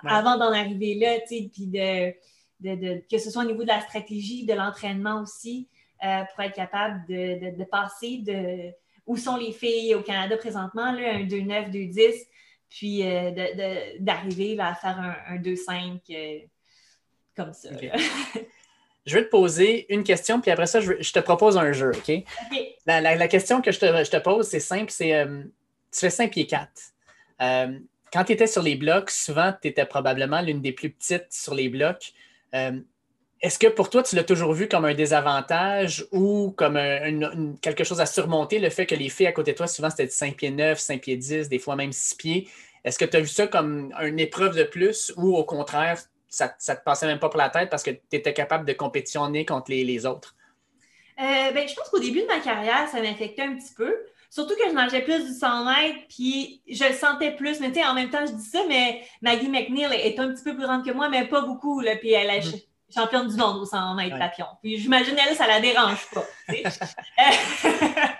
avant d'en arriver là, tu sais, puis de, que ce soit au niveau de la stratégie, de l'entraînement aussi, euh, pour être capable de, passer de où sont les filles au Canada présentement, là, un 2-9, 2-10, puis euh, d'arriver à faire un, 2-5 euh, comme ça. je vais te poser une question, puis après ça, je, te propose un jeu, OK? La, question que je te, pose, c'est simple, c'est euh, tu fais 5 pieds 4. Quand tu étais sur les blocs, souvent, tu étais probablement l'une des plus petites sur les blocs. Est-ce que pour toi, tu l'as toujours vu comme un désavantage ou comme quelque chose à surmonter, le fait que les filles à côté de toi, souvent, c'était 5 pieds 9, 5 pieds 10, des fois même 6 pieds? Est-ce que tu as vu ça comme une épreuve de plus ou au contraire, ça ne te passait même pas pour la tête parce que tu étais capable de compétitionner contre les, autres? Euh, ben, je pense qu'au début de ma carrière, ça m'affectait un petit peu. Surtout que je mangeais plus du 100 mètres, puis je le sentais plus. Mais tu sais, en même temps, je dis ça, mais Maggie McNeil est un petit peu plus grande que moi, mais pas beaucoup. Là, puis elle a, mm-hmm championne du monde au 100 mètres papillon. Puis j'imagine, elle, ça la dérange pas.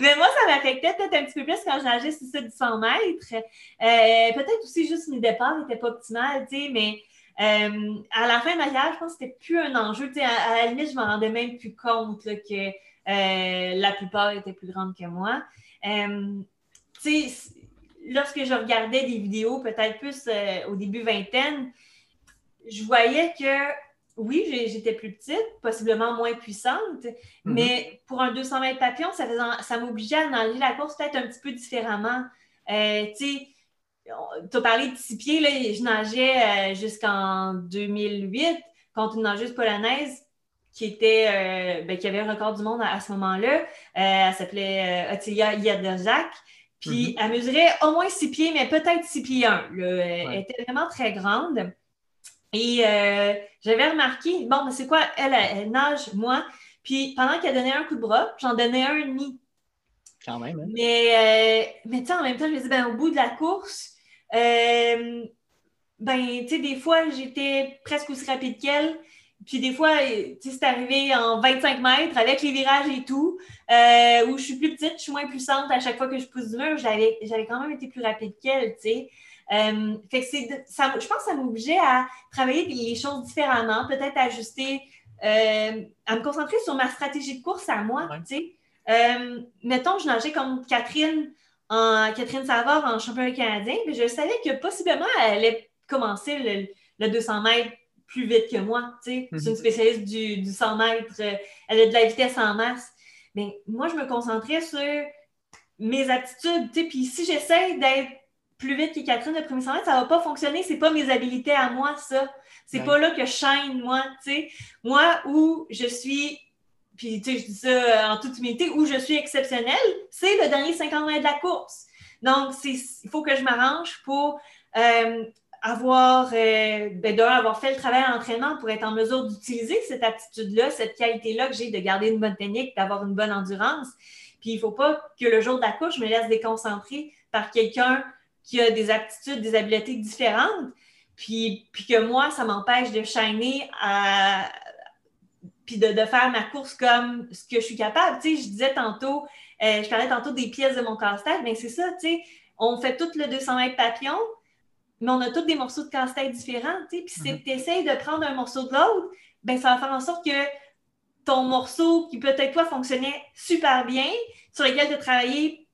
Mais moi, ça m'affectait peut-être un petit peu plus quand je nageais sur ça du 100 mètres. Euh, peut-être aussi juste mes départs n'étaient pas optimales, tu sais, mais euh, à la fin de ma carrière, je pense que c'était plus un enjeu. Tu sais, à, la limite, je m'en rendais même plus compte que euh, la plupart étaient plus grandes que moi. tu sais, lorsque je regardais des vidéos, peut-être plus au début vingtaine, je voyais que oui, j'étais plus petite, possiblement moins puissante, mhm. mais pour un 200 mètres papillon, ça, ça m'obligeait à nager la course peut-être un petit peu différemment. Euh, tu sais, tu as parlé de six pieds, là, je nageais euh, jusqu'en 2008 contre une nageuse polonaise qui était euh, ben, qui avait un record du monde à, ce moment-là. elle s'appelait Otilia Yadrzak. Puis mhm. elle mesurait au moins six pieds, mais peut-être six pieds un. Elle était vraiment très grande. Et euh, j'avais remarqué, bon, mais c'est quoi, elle, elle, nage, moi, puis pendant qu'elle donnait un coup de bras, j'en donnais un et demi. Quand même. Hein? Mais, euh, mais tu sais, en même temps, je me dis, ben, au bout de la course, euh, ben, tu sais, des fois, j'étais presque aussi rapide qu'elle. Puis des fois, tu sais, c'est arrivé en 25 mètres avec les virages et tout, où je suis plus petite, je suis moins puissante à chaque fois que je pousse du mur, j'avais quand même été plus rapide qu'elle, tu sais. Euh, fait ça, je pense que ça m'obligeait à travailler les choses différemment, peut-être ajuster, euh, à me concentrer sur ma stratégie de course à moi. Euh, mettons, je nageais comme Catherine, en, Catherine Savard en championnat canadien, mais je savais que possiblement elle allait commencer le, 200 mètres plus vite que moi. C'est une mhm. spécialiste du, 100 mètres, elle a de la vitesse en masse. Mais moi, je me concentrais sur mes attitudes. Puis si j'essaie d'être plus vite que Catherine de premier semestre, ça va pas fonctionner. C'est pas mes habilités à moi, ça. C'est pas là que je shine, moi. Moi, où je suis, puis tu sais, je dis ça euh, en toute humilité, où je suis exceptionnelle, c'est le dernier 50 mètres de la course. Donc, il faut que je m'arrange pour euh, avoir, euh, ben, avoir fait le travail d'entraînement pour être en mesure d'utiliser cette aptitude-là, cette qualité-là que j'ai de garder une bonne technique, d'avoir une bonne endurance. Puis, il ne faut pas que le jour de la course, je me laisse déconcentrer par quelqu'un qui a des aptitudes, des habiletés différentes, puis, puis que moi, ça m'empêche de shiner à, puis de, faire ma course comme ce que je suis capable. Tu sais, je disais tantôt, euh, je parlais tantôt des pièces de mon casse-tête, mais c'est ça, tu sais, on fait tout le 200 mètres papillon, mais on a tous des morceaux de casse-tête différents, puis si mhm. tu essaies de prendre un morceau de l'autre, ben ça va faire en sorte que ton morceau, qui peut-être toi fonctionnait super bien, sur lequel tu as travaillé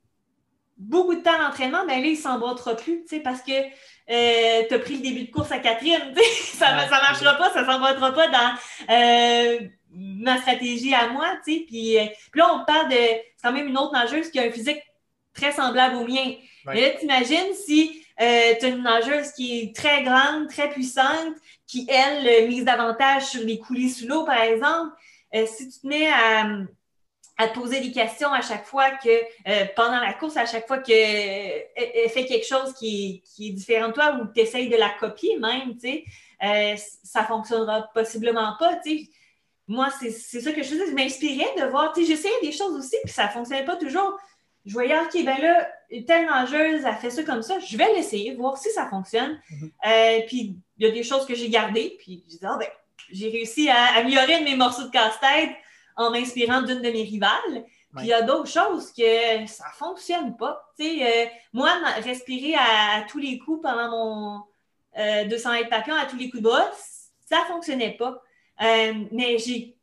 beaucoup de temps d'entraînement, ben là, il s'emboîtera plus, parce que euh, tu as pris le début de course à Catherine, ça ne marchera pas, ça ne s'emboîtera pas dans euh, ma stratégie à moi, tu. Puis, euh, puis, là, on parle de, c'est quand même une autre nageuse qui a un physique très semblable au mien. Mais là, t'imagines si tu as une nageuse qui est très grande, très puissante, qui, elle, mise davantage sur les coulisses sous l'eau, par exemple, si tu te mets à te poser des questions à chaque fois que, euh, pendant la course, à chaque fois qu'elle fait quelque chose qui est, différent de toi ou tu essayes de la copier même, tu sais, euh, ça fonctionnera possiblement pas, tu. Moi, c'est ça que je faisais, je m'inspirais de voir, tu j'essayais des choses aussi, puis ça ne fonctionnait pas toujours. Je voyais, OK, ben là, telle nageuse a fait ça comme ça, je vais l'essayer, voir si ça fonctionne. Mm-hmm. Euh, puis, il y a des choses que j'ai gardées, puis je disais, ah, ben, j'ai réussi à améliorer mes morceaux de casse-tête en m'inspirant d'une de mes rivales. Puis il y a d'autres choses que ça ne fonctionne pas. Euh, moi, respirer à, tous les coups pendant mon 200 mètres papillon, à tous les coups de bras, ça ne fonctionnait pas. Euh, mais j'ai,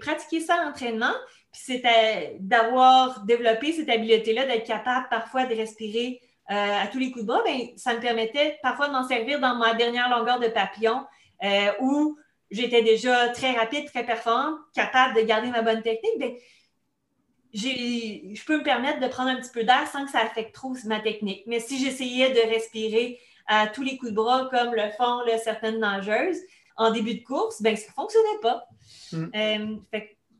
pratiqué ça en entraînement, puis c'était d'avoir développé cette habileté-là, d'être capable parfois de respirer à tous les coups de bras, ben, ça me permettait parfois de m'en servir dans ma dernière longueur de papillon où j'étais déjà très rapide, très performante, capable de garder ma bonne technique. Ben, je peux me permettre de prendre un petit peu d'air sans que ça affecte trop ma technique. Mais si j'essayais de respirer à tous les coups de bras comme le font certaines nageuses en début de course, ben ça ne fonctionnait pas. Mm. Euh,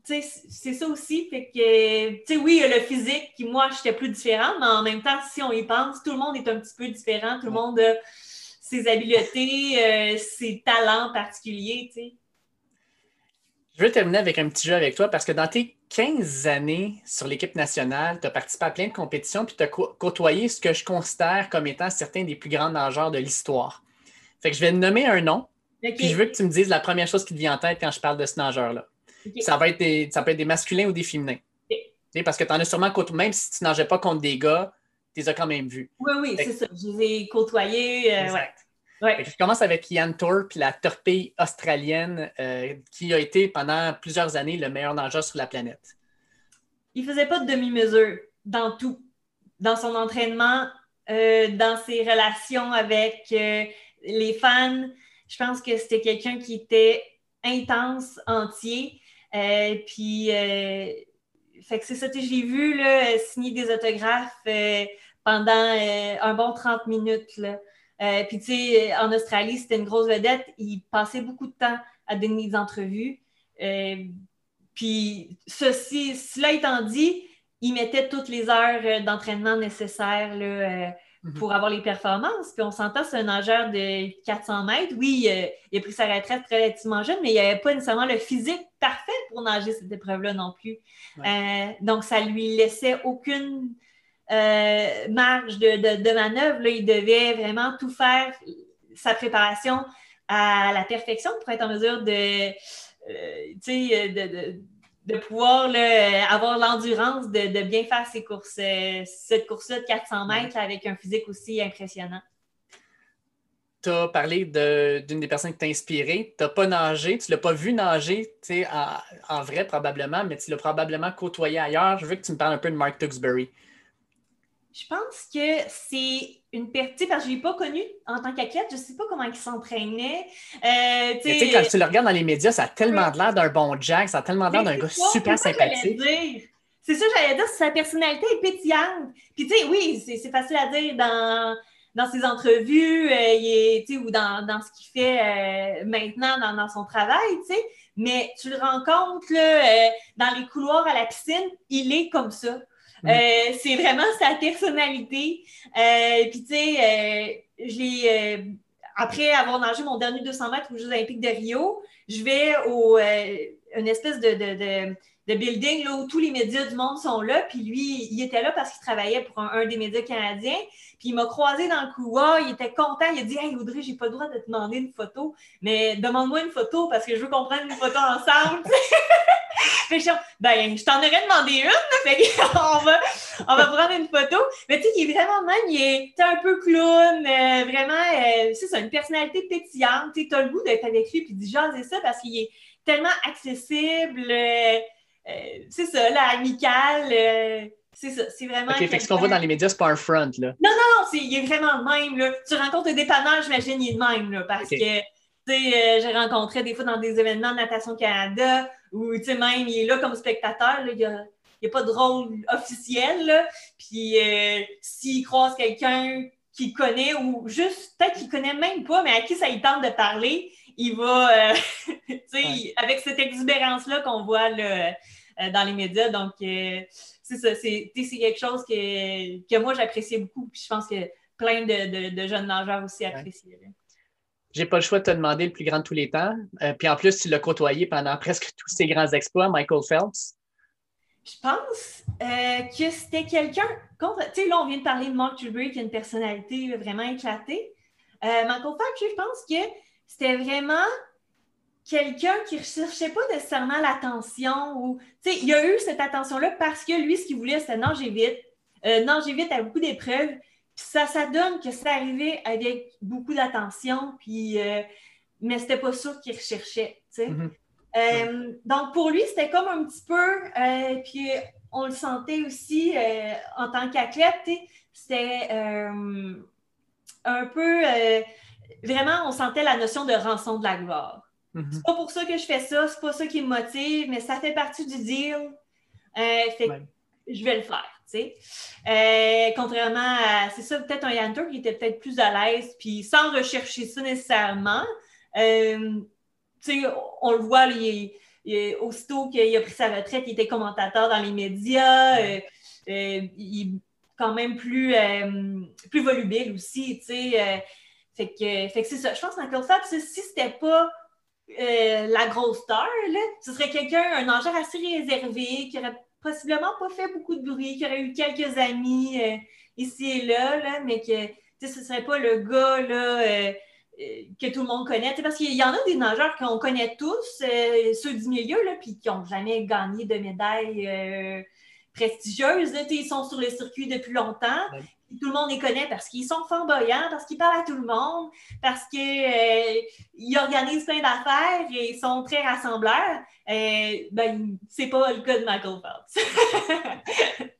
c'est ça aussi. Fait que, oui, le physique, qui moi, j'étais plus différente, mais en même temps, si on y pense, tout le monde est un petit peu différent. Tout le monde a ses habiletés, euh, ses talents particuliers, Je veux terminer avec un petit jeu avec toi parce que dans tes 15 années sur l'équipe nationale, tu as participé à plein de compétitions puis tu as côtoyé ce que je considère comme étant certains des plus grands nageurs de l'histoire. Fait que je vais te nommer un nom, puis je veux que tu me dises la première chose qui te vient en tête quand je parle de ce nageur-là. Ça, va être des, ça peut être des masculins ou des féminins. Parce que tu en as sûrement côtoyé, même si tu nageais pas contre des gars, tu les as quand même vus. Oui, oui, c'est ça. Je les ai côtoyés. Euh, je commence avec Ian Thorpe, la torpille australienne euh, qui a été pendant plusieurs années le meilleur nageur sur la planète. Il faisait pas de demi-mesure dans tout. Dans son entraînement, euh, dans ses relations avec les fans. Je pense que c'était quelqu'un qui était intense, entier. Puis, fait que c'est ça, je l'ai vu là, signer des autographes pendant un bon 30 minutes. Là. Euh, puis, tu sais, en Australie, c'était une grosse vedette. Il passait beaucoup de temps à donner des entrevues. Euh, puis, ceci, cela étant dit, il mettait toutes les heures euh, d'entraînement nécessaires là. Pour avoir les performances. Puis, on s'entend, c'est un nageur de 400 mètres. Oui, il a pris sa retraite relativement jeune, mais il avait pas nécessairement le physique parfait pour nager cette épreuve-là non plus. donc, ça lui laissait aucune euh, marge de, manœuvre. Là, il devait vraiment tout faire, sa préparation à la perfection pour être en mesure de, euh, de, pouvoir avoir l'endurance de, bien faire ces courses, euh, cette course-là de 400 mètres avec un physique aussi impressionnant. Tu as parlé d'une des personnes qui t'a inspiré. Tu n'as pas nagé, tu ne l'as pas vu nager en, en, vrai probablement, mais tu l'as probablement côtoyé ailleurs. Je veux que tu me parles un peu de Mark Tewksbury. Je pense que c'est une perte, parce que je ne l'ai pas connu en tant qu'athlète, je ne sais pas comment il s'entraînait. Euh, quand tu le regardes dans les médias, ça a tellement l'air d'un bon Jack, ça a tellement l'air d'un gars super sympathique. C'est ça, j'allais dire, sa personnalité est pétillante. Puis, tu sais, oui, c'est facile à dire dans, dans ses entrevues euh, il est, ou dans, dans ce qu'il fait euh, maintenant dans, dans, son travail, tu sais. Mais tu le rencontres là, dans les couloirs à la piscine, il est comme ça. Euh, c'est vraiment sa personnalité. Euh, puis, tu sais, euh, je l'ai. après avoir nagé mon dernier 200 mètres aux Jeux Olympiques de Rio, je vais au une espèce de, de, de, building là, où tous les médias du monde sont là. Puis lui, il était là parce qu'il travaillait pour un, des médias canadiens. Puis il m'a croisé dans le couloir, il était content. Il a dit Hey Audrey, j'ai pas le droit de te demander une photo, mais demande-moi une photo parce que je veux qu'on prenne une photo ensemble. fait ben, je t'en aurais demandé une, fait on va, on va prendre une photo. Mais tu sais, il est vraiment même, il est un peu clown, euh, vraiment, euh, c'est ça, une personnalité pétillante. Tu as le goût d'être avec lui puis de jaser ça parce qu'il est tellement accessible, euh, c'est ça, là, amical. c'est ça, c'est vraiment. OK, fait que ce qu'on voit dans les médias, c'est pas un front, là. Non, non, non, il est vraiment le même, là. Tu rencontres des dépanneur, j'imagine, il est le même, là, parce que, tu sais, j'ai rencontré des fois dans des événements de Natation Canada, ou tu sais, même, il est là comme spectateur, il n'y a, pas de rôle officiel. Puis euh, s'il croise quelqu'un qu'il connaît ou juste peut-être qu'il connaît même pas, mais à qui ça il tente de parler, il va, euh, tu sais, avec cette exubérance-là qu'on voit là, euh, dans les médias. Donc, c'est ça, c'est quelque chose que, que moi j'appréciais beaucoup. Puis je pense que plein de, jeunes nageurs aussi appréciaient j'ai pas le choix de te demander le plus grand de tous les temps. Euh, puis en plus, tu l'as côtoyé pendant presque tous ses grands exploits, Michael Phelps. Je pense euh, que c'était quelqu'un. Tu sais, là, on vient de parler de Mark Tewksbury qui a une personnalité vraiment éclatée. Euh, Michael Phelps, je pense que c'était vraiment quelqu'un qui ne recherchait pas nécessairement l'attention ou. Tu sais, il a eu cette attention-là parce que lui, ce qu'il voulait, c'était nager vite. nager vite à beaucoup d'épreuves. Puis ça, ça donne que c'est arrivé avec beaucoup d'attention, puis, euh, mais c'était pas sûr qu'il recherchait. Mm-hmm. Euh, donc pour lui, c'était comme un petit peu, euh, puis on le sentait aussi en tant qu'athlète, c'était un peu vraiment, on sentait la notion de rançon de la gloire. Mm-hmm. C'est pas pour ça que je fais ça, c'est pas ça qui me motive, mais ça fait partie du deal. fait je vais le faire. Euh, contrairement à, c'est ça, peut-être un Hunter qui était peut-être plus à l'aise, puis sans rechercher ça nécessairement. Euh, on le voit, il, aussitôt qu'il a pris sa retraite, il était commentateur dans les médias. Euh, il est quand même plus, plus volubile aussi. fait que, fait que c'est ça. Je pense que ça, si c'était pas la grosse star, là, ce serait quelqu'un, un nageur assez réservé, qui aurait possiblement pas fait beaucoup de bruit, qui aurait eu quelques amis euh, ici et là, mais que ce ne serait pas le gars euh, euh, que tout le monde connaît. Parce qu'il y en a des nageurs qu'on connaît tous, ceux du milieu, puis qui n'ont jamais gagné de médailles prestigieuses. ils sont sur le circuit depuis longtemps. Tout le monde les connaît parce qu'ils sont flamboyants, parce qu'ils parlent à tout le monde, parce qu'ils organisent plein d'affaires et ils sont très rassembleurs. Euh, ben, c'est pas le cas de Michael Phelps.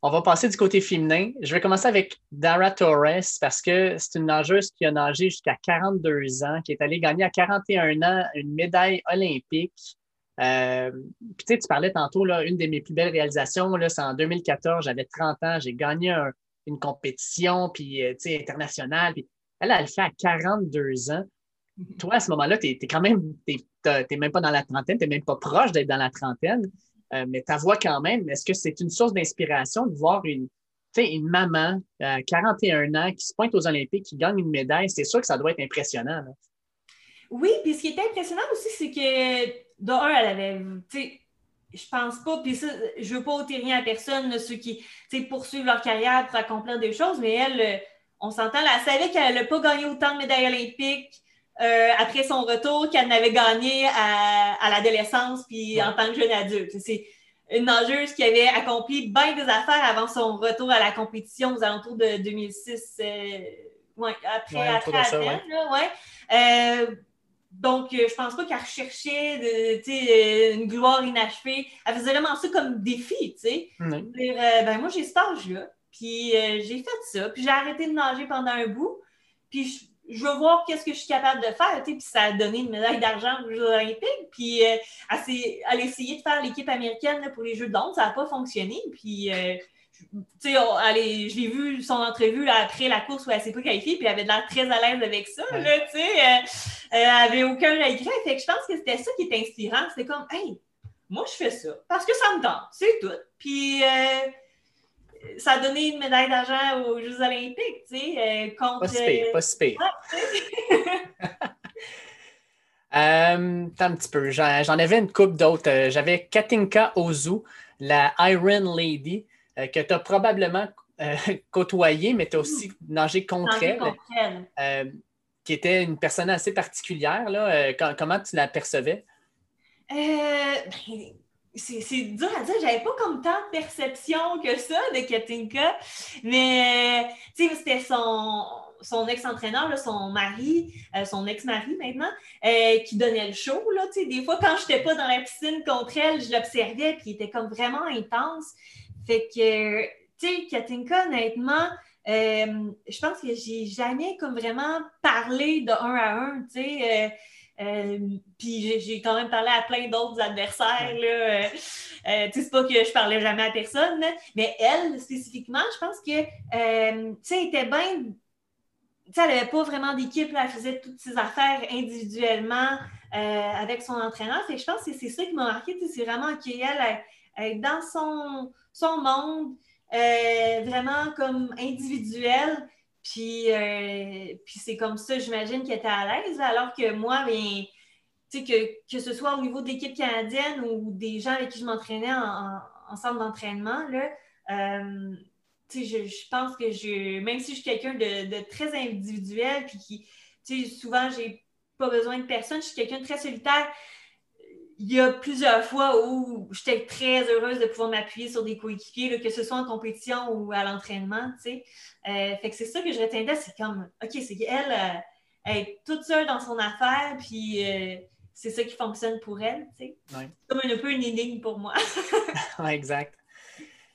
On va passer du côté féminin. Je vais commencer avec Dara Torres parce que c'est une nageuse qui a nagé jusqu'à 42 ans, qui est allée gagner à 41 ans une médaille olympique. Euh, puis tu parlais tantôt, là, une de mes plus belles réalisations, c'est en 2014, j'avais 30 ans, j'ai gagné une compétition puis, euh, internationale. Puis elle, elle le fait à 42 ans. Toi, à ce moment-là, tu n'es quand même, même pas dans la trentaine, tu n'es même pas proche d'être dans la trentaine, euh, mais ta voix quand même, est-ce que c'est une source d'inspiration de voir une, une maman, à 41 ans, qui se pointe aux Olympiques, qui gagne une médaille? C'est sûr que ça doit être impressionnant. Oui, puis ce qui est impressionnant aussi, c'est que, d'un, elle avait, je pense pas, puis ça, je veux pas ôter rien à personne, ceux qui poursuivent leur carrière pour accomplir des choses, mais elle, euh, on s'entend, elle savait qu'elle n'a pas gagné autant de médailles olympiques euh, après son retour qu'elle n'avait gagné à, l'adolescence puis en tant que jeune adulte. C'est une nageuse qui avait accompli bien des affaires avant son retour à la compétition aux alentours de 2006. Euh, après, après Athènes, euh, donc, je pense pas qu'elle recherchait de, une gloire inachevée. Elle faisait vraiment ça comme défi, tu sais. ben, moi, j'ai cet âge-là, puis j'ai fait ça, puis j'ai arrêté de nager pendant un bout, puis je, je veux voir qu'est-ce que je suis capable de faire. Puis ça a donné une médaille d'argent aux Jeux olympiques. Puis euh, elle, a essayé de faire l'équipe américaine pour les Jeux de ça n'a pas fonctionné. Puis, euh, tu sais, je l'ai vu son entrevue après la course où elle s'est pas qualifiée, puis elle avait l'air très à l'aise avec ça. tu sais, euh, elle n'avait aucun regret. Fait que je pense que c'était ça qui est inspirant. C'était comme, hey, moi, je fais ça parce que ça me tente. C'est tout. Puis, ça a donné une médaille d'argent aux Jeux olympiques, tu sais, euh, contre... Pas si pas si euh, un petit peu. J'en avais une coupe d'autres. Euh, j'avais Katinka Ozu, la Iron Lady, que tu as probablement côtoyée, mais tu as aussi nagé contre elle. Qui était une personne assez particulière. Là. comment tu la percevais? Ben, c'est dur à dire, j'avais pas comme tant de perception que ça de Katinka, mais c'était son, son ex-entraîneur, son mari, euh, son ex-mari maintenant, euh, qui donnait le show. Là, des fois, quand je n'étais pas dans la piscine contre elle, je l'observais, puis il était comme vraiment intense. Fait que, tu sais, Katinka, honnêtement, euh, je pense que j'ai jamais comme vraiment parlé de un à un, tu sais. Euh, puis j'ai quand même parlé à plein d'autres adversaires. Là. Euh, euh, c'est pas que je parlais jamais à personne, mais elle, spécifiquement, je pense que, tu sais, était bien. Tu sais, elle n'avait pas vraiment d'équipe, elle faisait toutes ses affaires individuellement avec son entraîneur. Fait je pense que c'est ça qui m'a marqué, c'est vraiment qu'elle est dans son, son monde, vraiment comme individuelle. Puis, euh, puis c'est comme ça, j'imagine, qu'elle était à l'aise. Alors que moi, ben, que, que ce soit au niveau de l'équipe canadienne ou des gens avec qui je m'entraînais en, centre d'entraînement, euh, je, je, pense que je, même si je suis quelqu'un de, très individuel, puis qui, souvent, j'ai pas besoin de personne, je suis quelqu'un de très solitaire il y a plusieurs fois où j'étais très heureuse de pouvoir m'appuyer sur des coéquipiers, que ce soit en compétition ou à l'entraînement, tu sais. Euh, fait que c'est ça que je retiendais, c'est comme, OK, c'est qu'elle euh, est toute seule dans son affaire, puis euh, c'est ça qui fonctionne pour elle. C'est comme un peu une énigme pour moi. exact.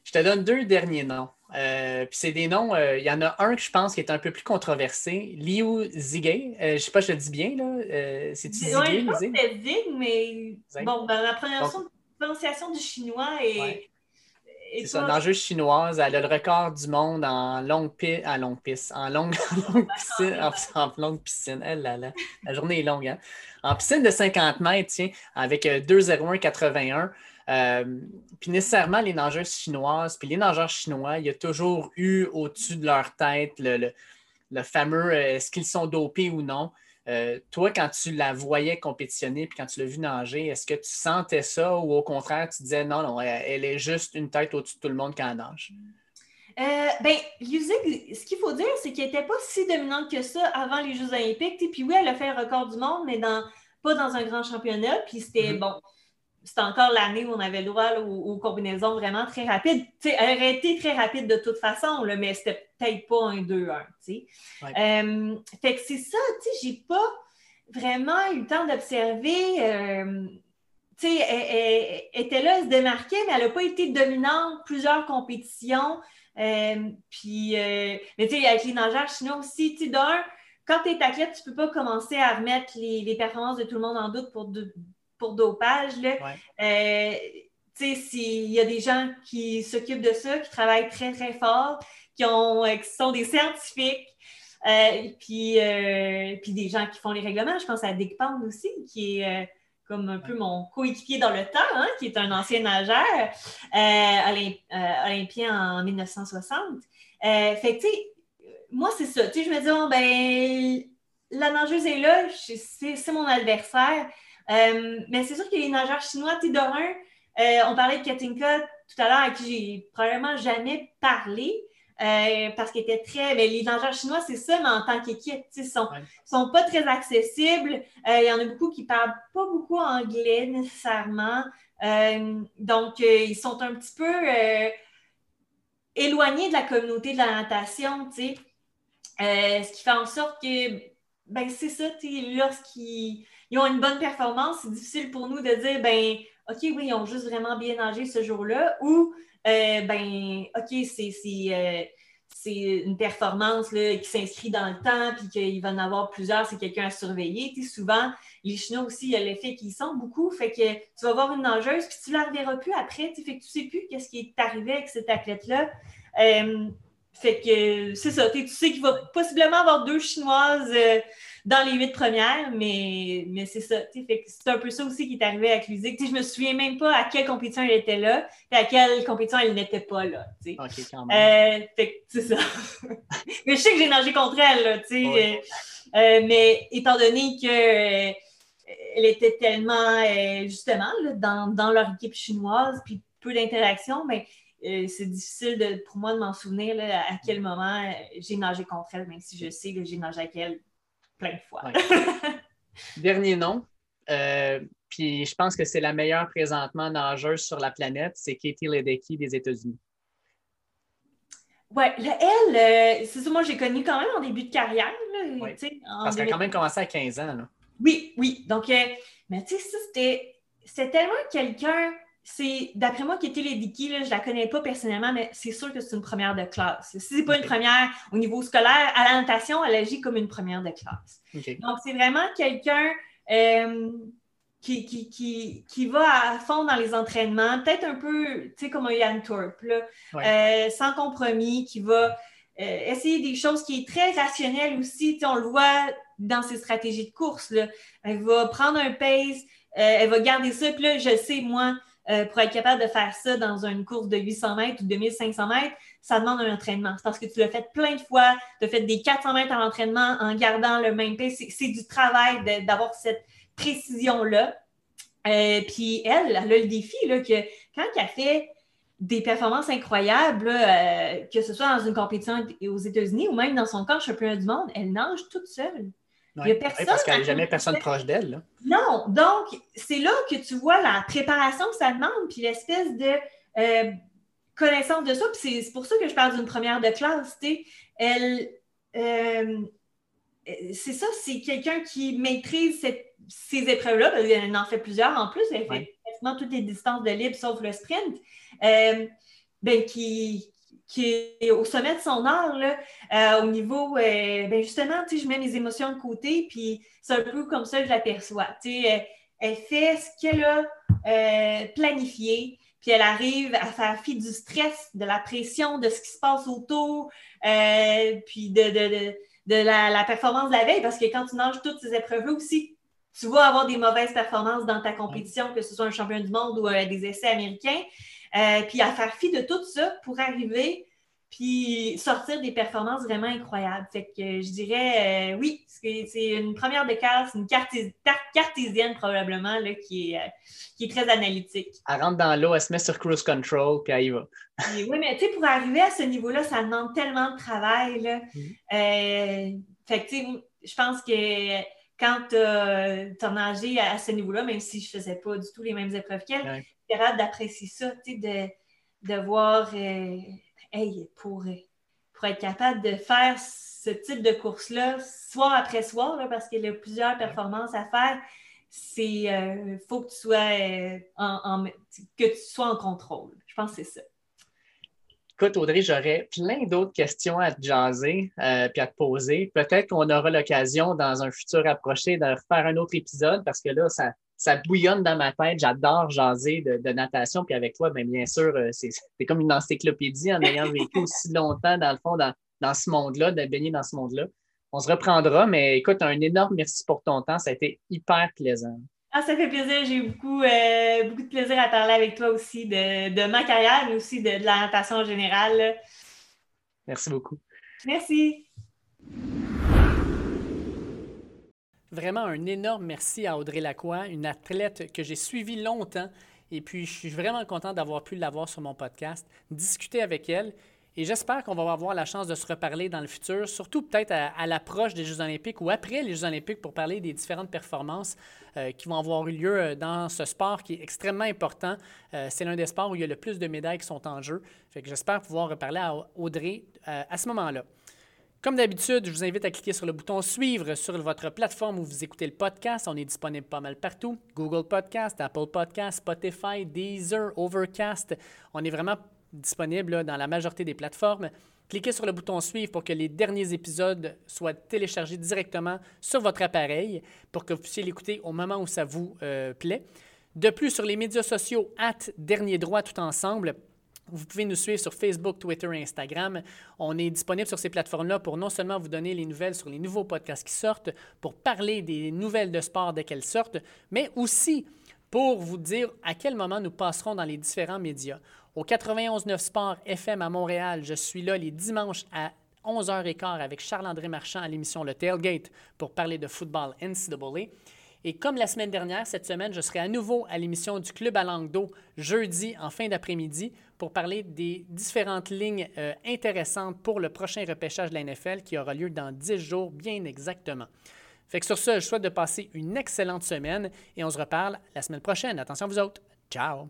Je te donne deux derniers noms. Euh, puis c'est des noms, euh, il y en a un que je pense qui est un peu plus controversé, Liu Zige. Euh, je ne sais pas, je te dis bien, là. c'est-tu Zige? Oui, je Zig, mais bon, ben, la prononciation, du chinois est. C'est ça, l'enjeu chinoise, elle a le record du monde en longue piste, en longue piste, en longue, piscine, en, longue piscine. Elle, là, là. La journée est longue, hein? En piscine de 50 mètres, tiens, avec 2,01,81. Euh, puis nécessairement, les nageuses chinoises, puis les nageurs chinois, il y a toujours eu au-dessus de leur tête le, fameux euh, est-ce qu'ils sont dopés ou non? Euh, toi, quand tu la voyais compétitionner, puis quand tu l'as vu nager, est-ce que tu sentais ça ou au contraire, tu disais non, non, elle, est juste une tête au-dessus de tout le monde quand elle nage? Euh, ben, ce qu'il faut dire, c'est qu'elle n'était pas si dominante que ça avant les Jeux Olympiques. Puis oui, elle a fait le record du monde, mais dans, pas dans un grand championnat. Puis c'était, mm-hmm. bon, c'était encore l'année où on avait le droit aux, combinaisons vraiment très rapides. elle aurait été très rapide de toute façon, là, mais c'était peut-être pas un 2-1. Euh, fait que c'est ça, j'ai pas vraiment eu le temps d'observer. Euh, elle, était là, elle se démarquait, mais elle n'a pas été dominante plusieurs compétitions. Euh, puis, mais tu sais, avec les nageurs chinois aussi, tu d'un, quand tu es athlète, tu ne peux pas commencer à remettre les, les, performances de tout le monde en doute pour de, pour dopage. Là. Euh, s'il y a des gens qui s'occupent de ça, qui travaillent très, très fort, qui, ont, euh, qui sont des scientifiques, euh, puis, puis des gens qui font les règlements. Je pense à Dick Pound aussi, qui est comme un peu mon coéquipier dans le temps, hein, qui est un ancien nageur olympien en 1960. fait que, moi, c'est ça. Je me dis, oh, ben, la nageuse est là, c'est mon adversaire. Euh, mais c'est sûr que les nageurs chinois, tu euh, on parlait de Katinka tout à l'heure, à qui j'ai probablement jamais parlé. Euh, parce qu'elle était très. Mais les nageurs chinois, c'est ça, mais en tant qu'équipe, ils sont, sont pas très accessibles. Il y en a beaucoup qui parlent pas beaucoup anglais nécessairement. donc, ils sont un petit peu éloignés de la communauté de la natation, tu sais. ce qui fait en sorte que, ben, c'est ça, lorsqu'ils ils ont une bonne performance, c'est difficile pour nous de dire, ben, OK, oui, ils ont juste vraiment bien nagé ce jour-là, ou, euh, ben, OK, euh, c'est une performance là, qui s'inscrit dans le temps, puis qu'il va en avoir plusieurs, c'est quelqu'un à surveiller. souvent, les Chinois aussi, il y a l'effet qu'ils sont beaucoup, fait que tu vas voir une nageuse, puis tu ne la reverras plus après, fait que tu sais plus qu'est-ce qui est arrivé avec cette athlète-là. Euh, fait que c'est ça, tu sais qu'il va possiblement avoir deux Chinoises dans les huit premières, mais, mais c'est ça. C'est un peu ça aussi qui est arrivé avec Lusic. Je me souviens même pas à quelle compétition elle était là et à quelle compétition elle n'était pas là. OK, quand même. Euh, c'est ça. mais je sais que j'ai nagé contre elle, là, euh, euh, mais étant donné que elle était tellement, justement, dans, dans, leur équipe chinoise, puis peu d'interactions, mais ben, c'est difficile de, pour moi de m'en souvenir à quel moment j'ai nagé contre elle, même si je sais que j'ai nagé avec elle plein de fois. Dernier nom. Euh, puis je pense que c'est la meilleure présentement nageuse sur la planète, c'est Katie Ledecky des États-Unis. Oui, elle, euh, c'est ça, moi j'ai connu quand même en début de carrière. Là, Parce qu'elle a quand même commencé à 15 ans. Là. Oui, oui. Donc, euh, mais tu sais, ça, c'était tellement quelqu'un c'est, d'après moi, Katie Ledecky, je ne la connais pas personnellement, mais c'est sûr que c'est une première de classe. Si ce n'est pas une première au niveau scolaire, à la natation, elle agit comme une première de classe. Donc, c'est vraiment quelqu'un euh, qui, qui, qui, va à fond dans les entraînements, peut-être un peu, tu sais, comme un Yann Thorpe, euh, sans compromis, qui va euh, essayer des choses qui est très rationnelles aussi. on le voit dans ses stratégies de course. Là. Elle va prendre un pace, elle va garder ça. Puis là, je sais, moi, euh, pour être capable de faire ça dans une course de 800 mètres ou de 1500 mètres, ça demande un entraînement. C'est parce que tu l'as fait plein de fois, tu as fait des 400 mètres en entraînement en gardant le même pace. C'est du travail d'avoir cette précision-là. Euh, puis elle, elle a le défi là, que quand elle fait des performances incroyables, euh, que ce soit dans une compétition aux États-Unis ou même dans son camp championnat du monde, elle nage toute seule. Il n'y a personne. parce qu'il n'y a jamais personne proche d'elle. Non, donc c'est là que tu vois la préparation que ça demande, puis l'espèce de euh, connaissance de ça. Puis c'est pour ça que je parle d'une première de classe. Elle, euh, c'est ça, c'est quelqu'un qui maîtrise cette ces épreuves-là, elle en fait plusieurs en plus, elle fait quasiment toutes les distances de libre sauf le sprint, euh, ben, qui, qui est au sommet de son art, là, euh, au niveau, euh, ben justement, je mets mes émotions de côté, puis c'est un peu comme ça que je l'aperçois. Elle, elle fait ce qu'elle a planifié, puis elle arrive à faire fi du stress, de la pression, de ce qui se passe autour, puis de, de, la, la, performance de la veille, parce que quand tu nages toutes ces épreuves-là aussi, tu vas avoir des mauvaises performances dans ta compétition, que ce soit un champion du monde ou euh, des essais américains. Euh, puis à faire fi de tout ça pour arriver puis sortir des performances vraiment incroyables. Fait que je dirais, euh, oui, c'est une première de classe, une cartésienne probablement, là, qui, est, qui est très analytique. Elle rentre dans l'eau, elle se met sur cruise control, puis elle y va. oui, mais tu sais, pour arriver à ce niveau-là, ça demande tellement de travail. Là. Mm-hmm. fait que, tu sais, je pense que quand tu as, nagé à, ce niveau-là, même si je ne faisais pas du tout les mêmes épreuves qu'elle, capable d'apprécier ça, de, de voir, euh, hey, pour, pour être capable de faire ce type de course-là, soir après soir, parce qu'il y a plusieurs performances à faire, c'est euh, faut que tu sois euh, en, que tu sois en contrôle. Je pense que c'est ça. Écoute, Audrey, j'aurais plein d'autres questions à te jaser euh, puis à te poser. Peut-être qu'on aura l'occasion dans un futur approché de refaire un autre épisode parce que là, ça, ça bouillonne dans ma tête. J'adore jaser de, natation. Puis avec toi, bien, bien sûr, euh, c'est comme une encyclopédie en ayant vécu aussi longtemps, dans le fond, dans, dans ce monde-là, de baigner dans ce monde-là. On se reprendra, mais écoute, un énorme merci pour ton temps. Ça a été hyper plaisant. Ah, ça fait plaisir. J'ai eu beaucoup, euh, beaucoup de plaisir à parler avec toi aussi de, ma carrière, mais aussi de, la natation en général. Merci beaucoup. Merci. Vraiment un énorme merci à Audrey Lacroix, une athlète que j'ai suivie longtemps. Et puis, je suis vraiment content d'avoir pu l'avoir sur mon podcast, discuter avec elle. Et j'espère qu'on va avoir la chance de se reparler dans le futur, surtout peut-être à, l'approche des Jeux olympiques ou après les Jeux olympiques pour parler des différentes performances euh, qui vont avoir eu lieu euh, dans ce sport qui est extrêmement important. Euh, c'est l'un des sports où il y a le plus de médailles qui sont en jeu. Fait j'espère pouvoir reparler à Audrey à ce moment-là. Comme d'habitude, je vous invite à cliquer sur le bouton Suivre sur votre plateforme où vous écoutez le podcast. On est disponible pas mal partout. Google Podcast, Apple Podcast, Spotify, Deezer, Overcast. On est vraiment disponible dans la majorité des plateformes. Cliquez sur le bouton Suivre pour que les derniers épisodes soient téléchargés directement sur votre appareil pour que vous puissiez l'écouter au moment où ça vous euh, plaît. De plus, sur les médias sociaux, at Dernier Droit tout ensemble, vous pouvez nous suivre sur Facebook, Twitter et Instagram. On est disponible sur ces plateformes-là pour non seulement vous donner les nouvelles sur les nouveaux podcasts qui sortent, pour parler des nouvelles de sport dès qu'elles sortent, mais aussi pour vous dire à quel moment nous passerons dans les différents médias. Au 91.9 Sport FM à Montréal, je suis là les dimanches à 11h15 avec Charles-André Marchand à l'émission Le Tailgate pour parler de football NCAA. Et comme la semaine dernière, cette semaine, je serai à nouveau à l'émission du Club à langue d'eau jeudi en fin d'après-midi pour parler des différentes lignes euh, intéressantes pour le prochain repêchage de la NFL qui aura lieu dans 10 jours bien exactement. Fait que sur ce, je souhaite de passer une excellente semaine et on se reparle la semaine prochaine. Attention vous autres. Ciao!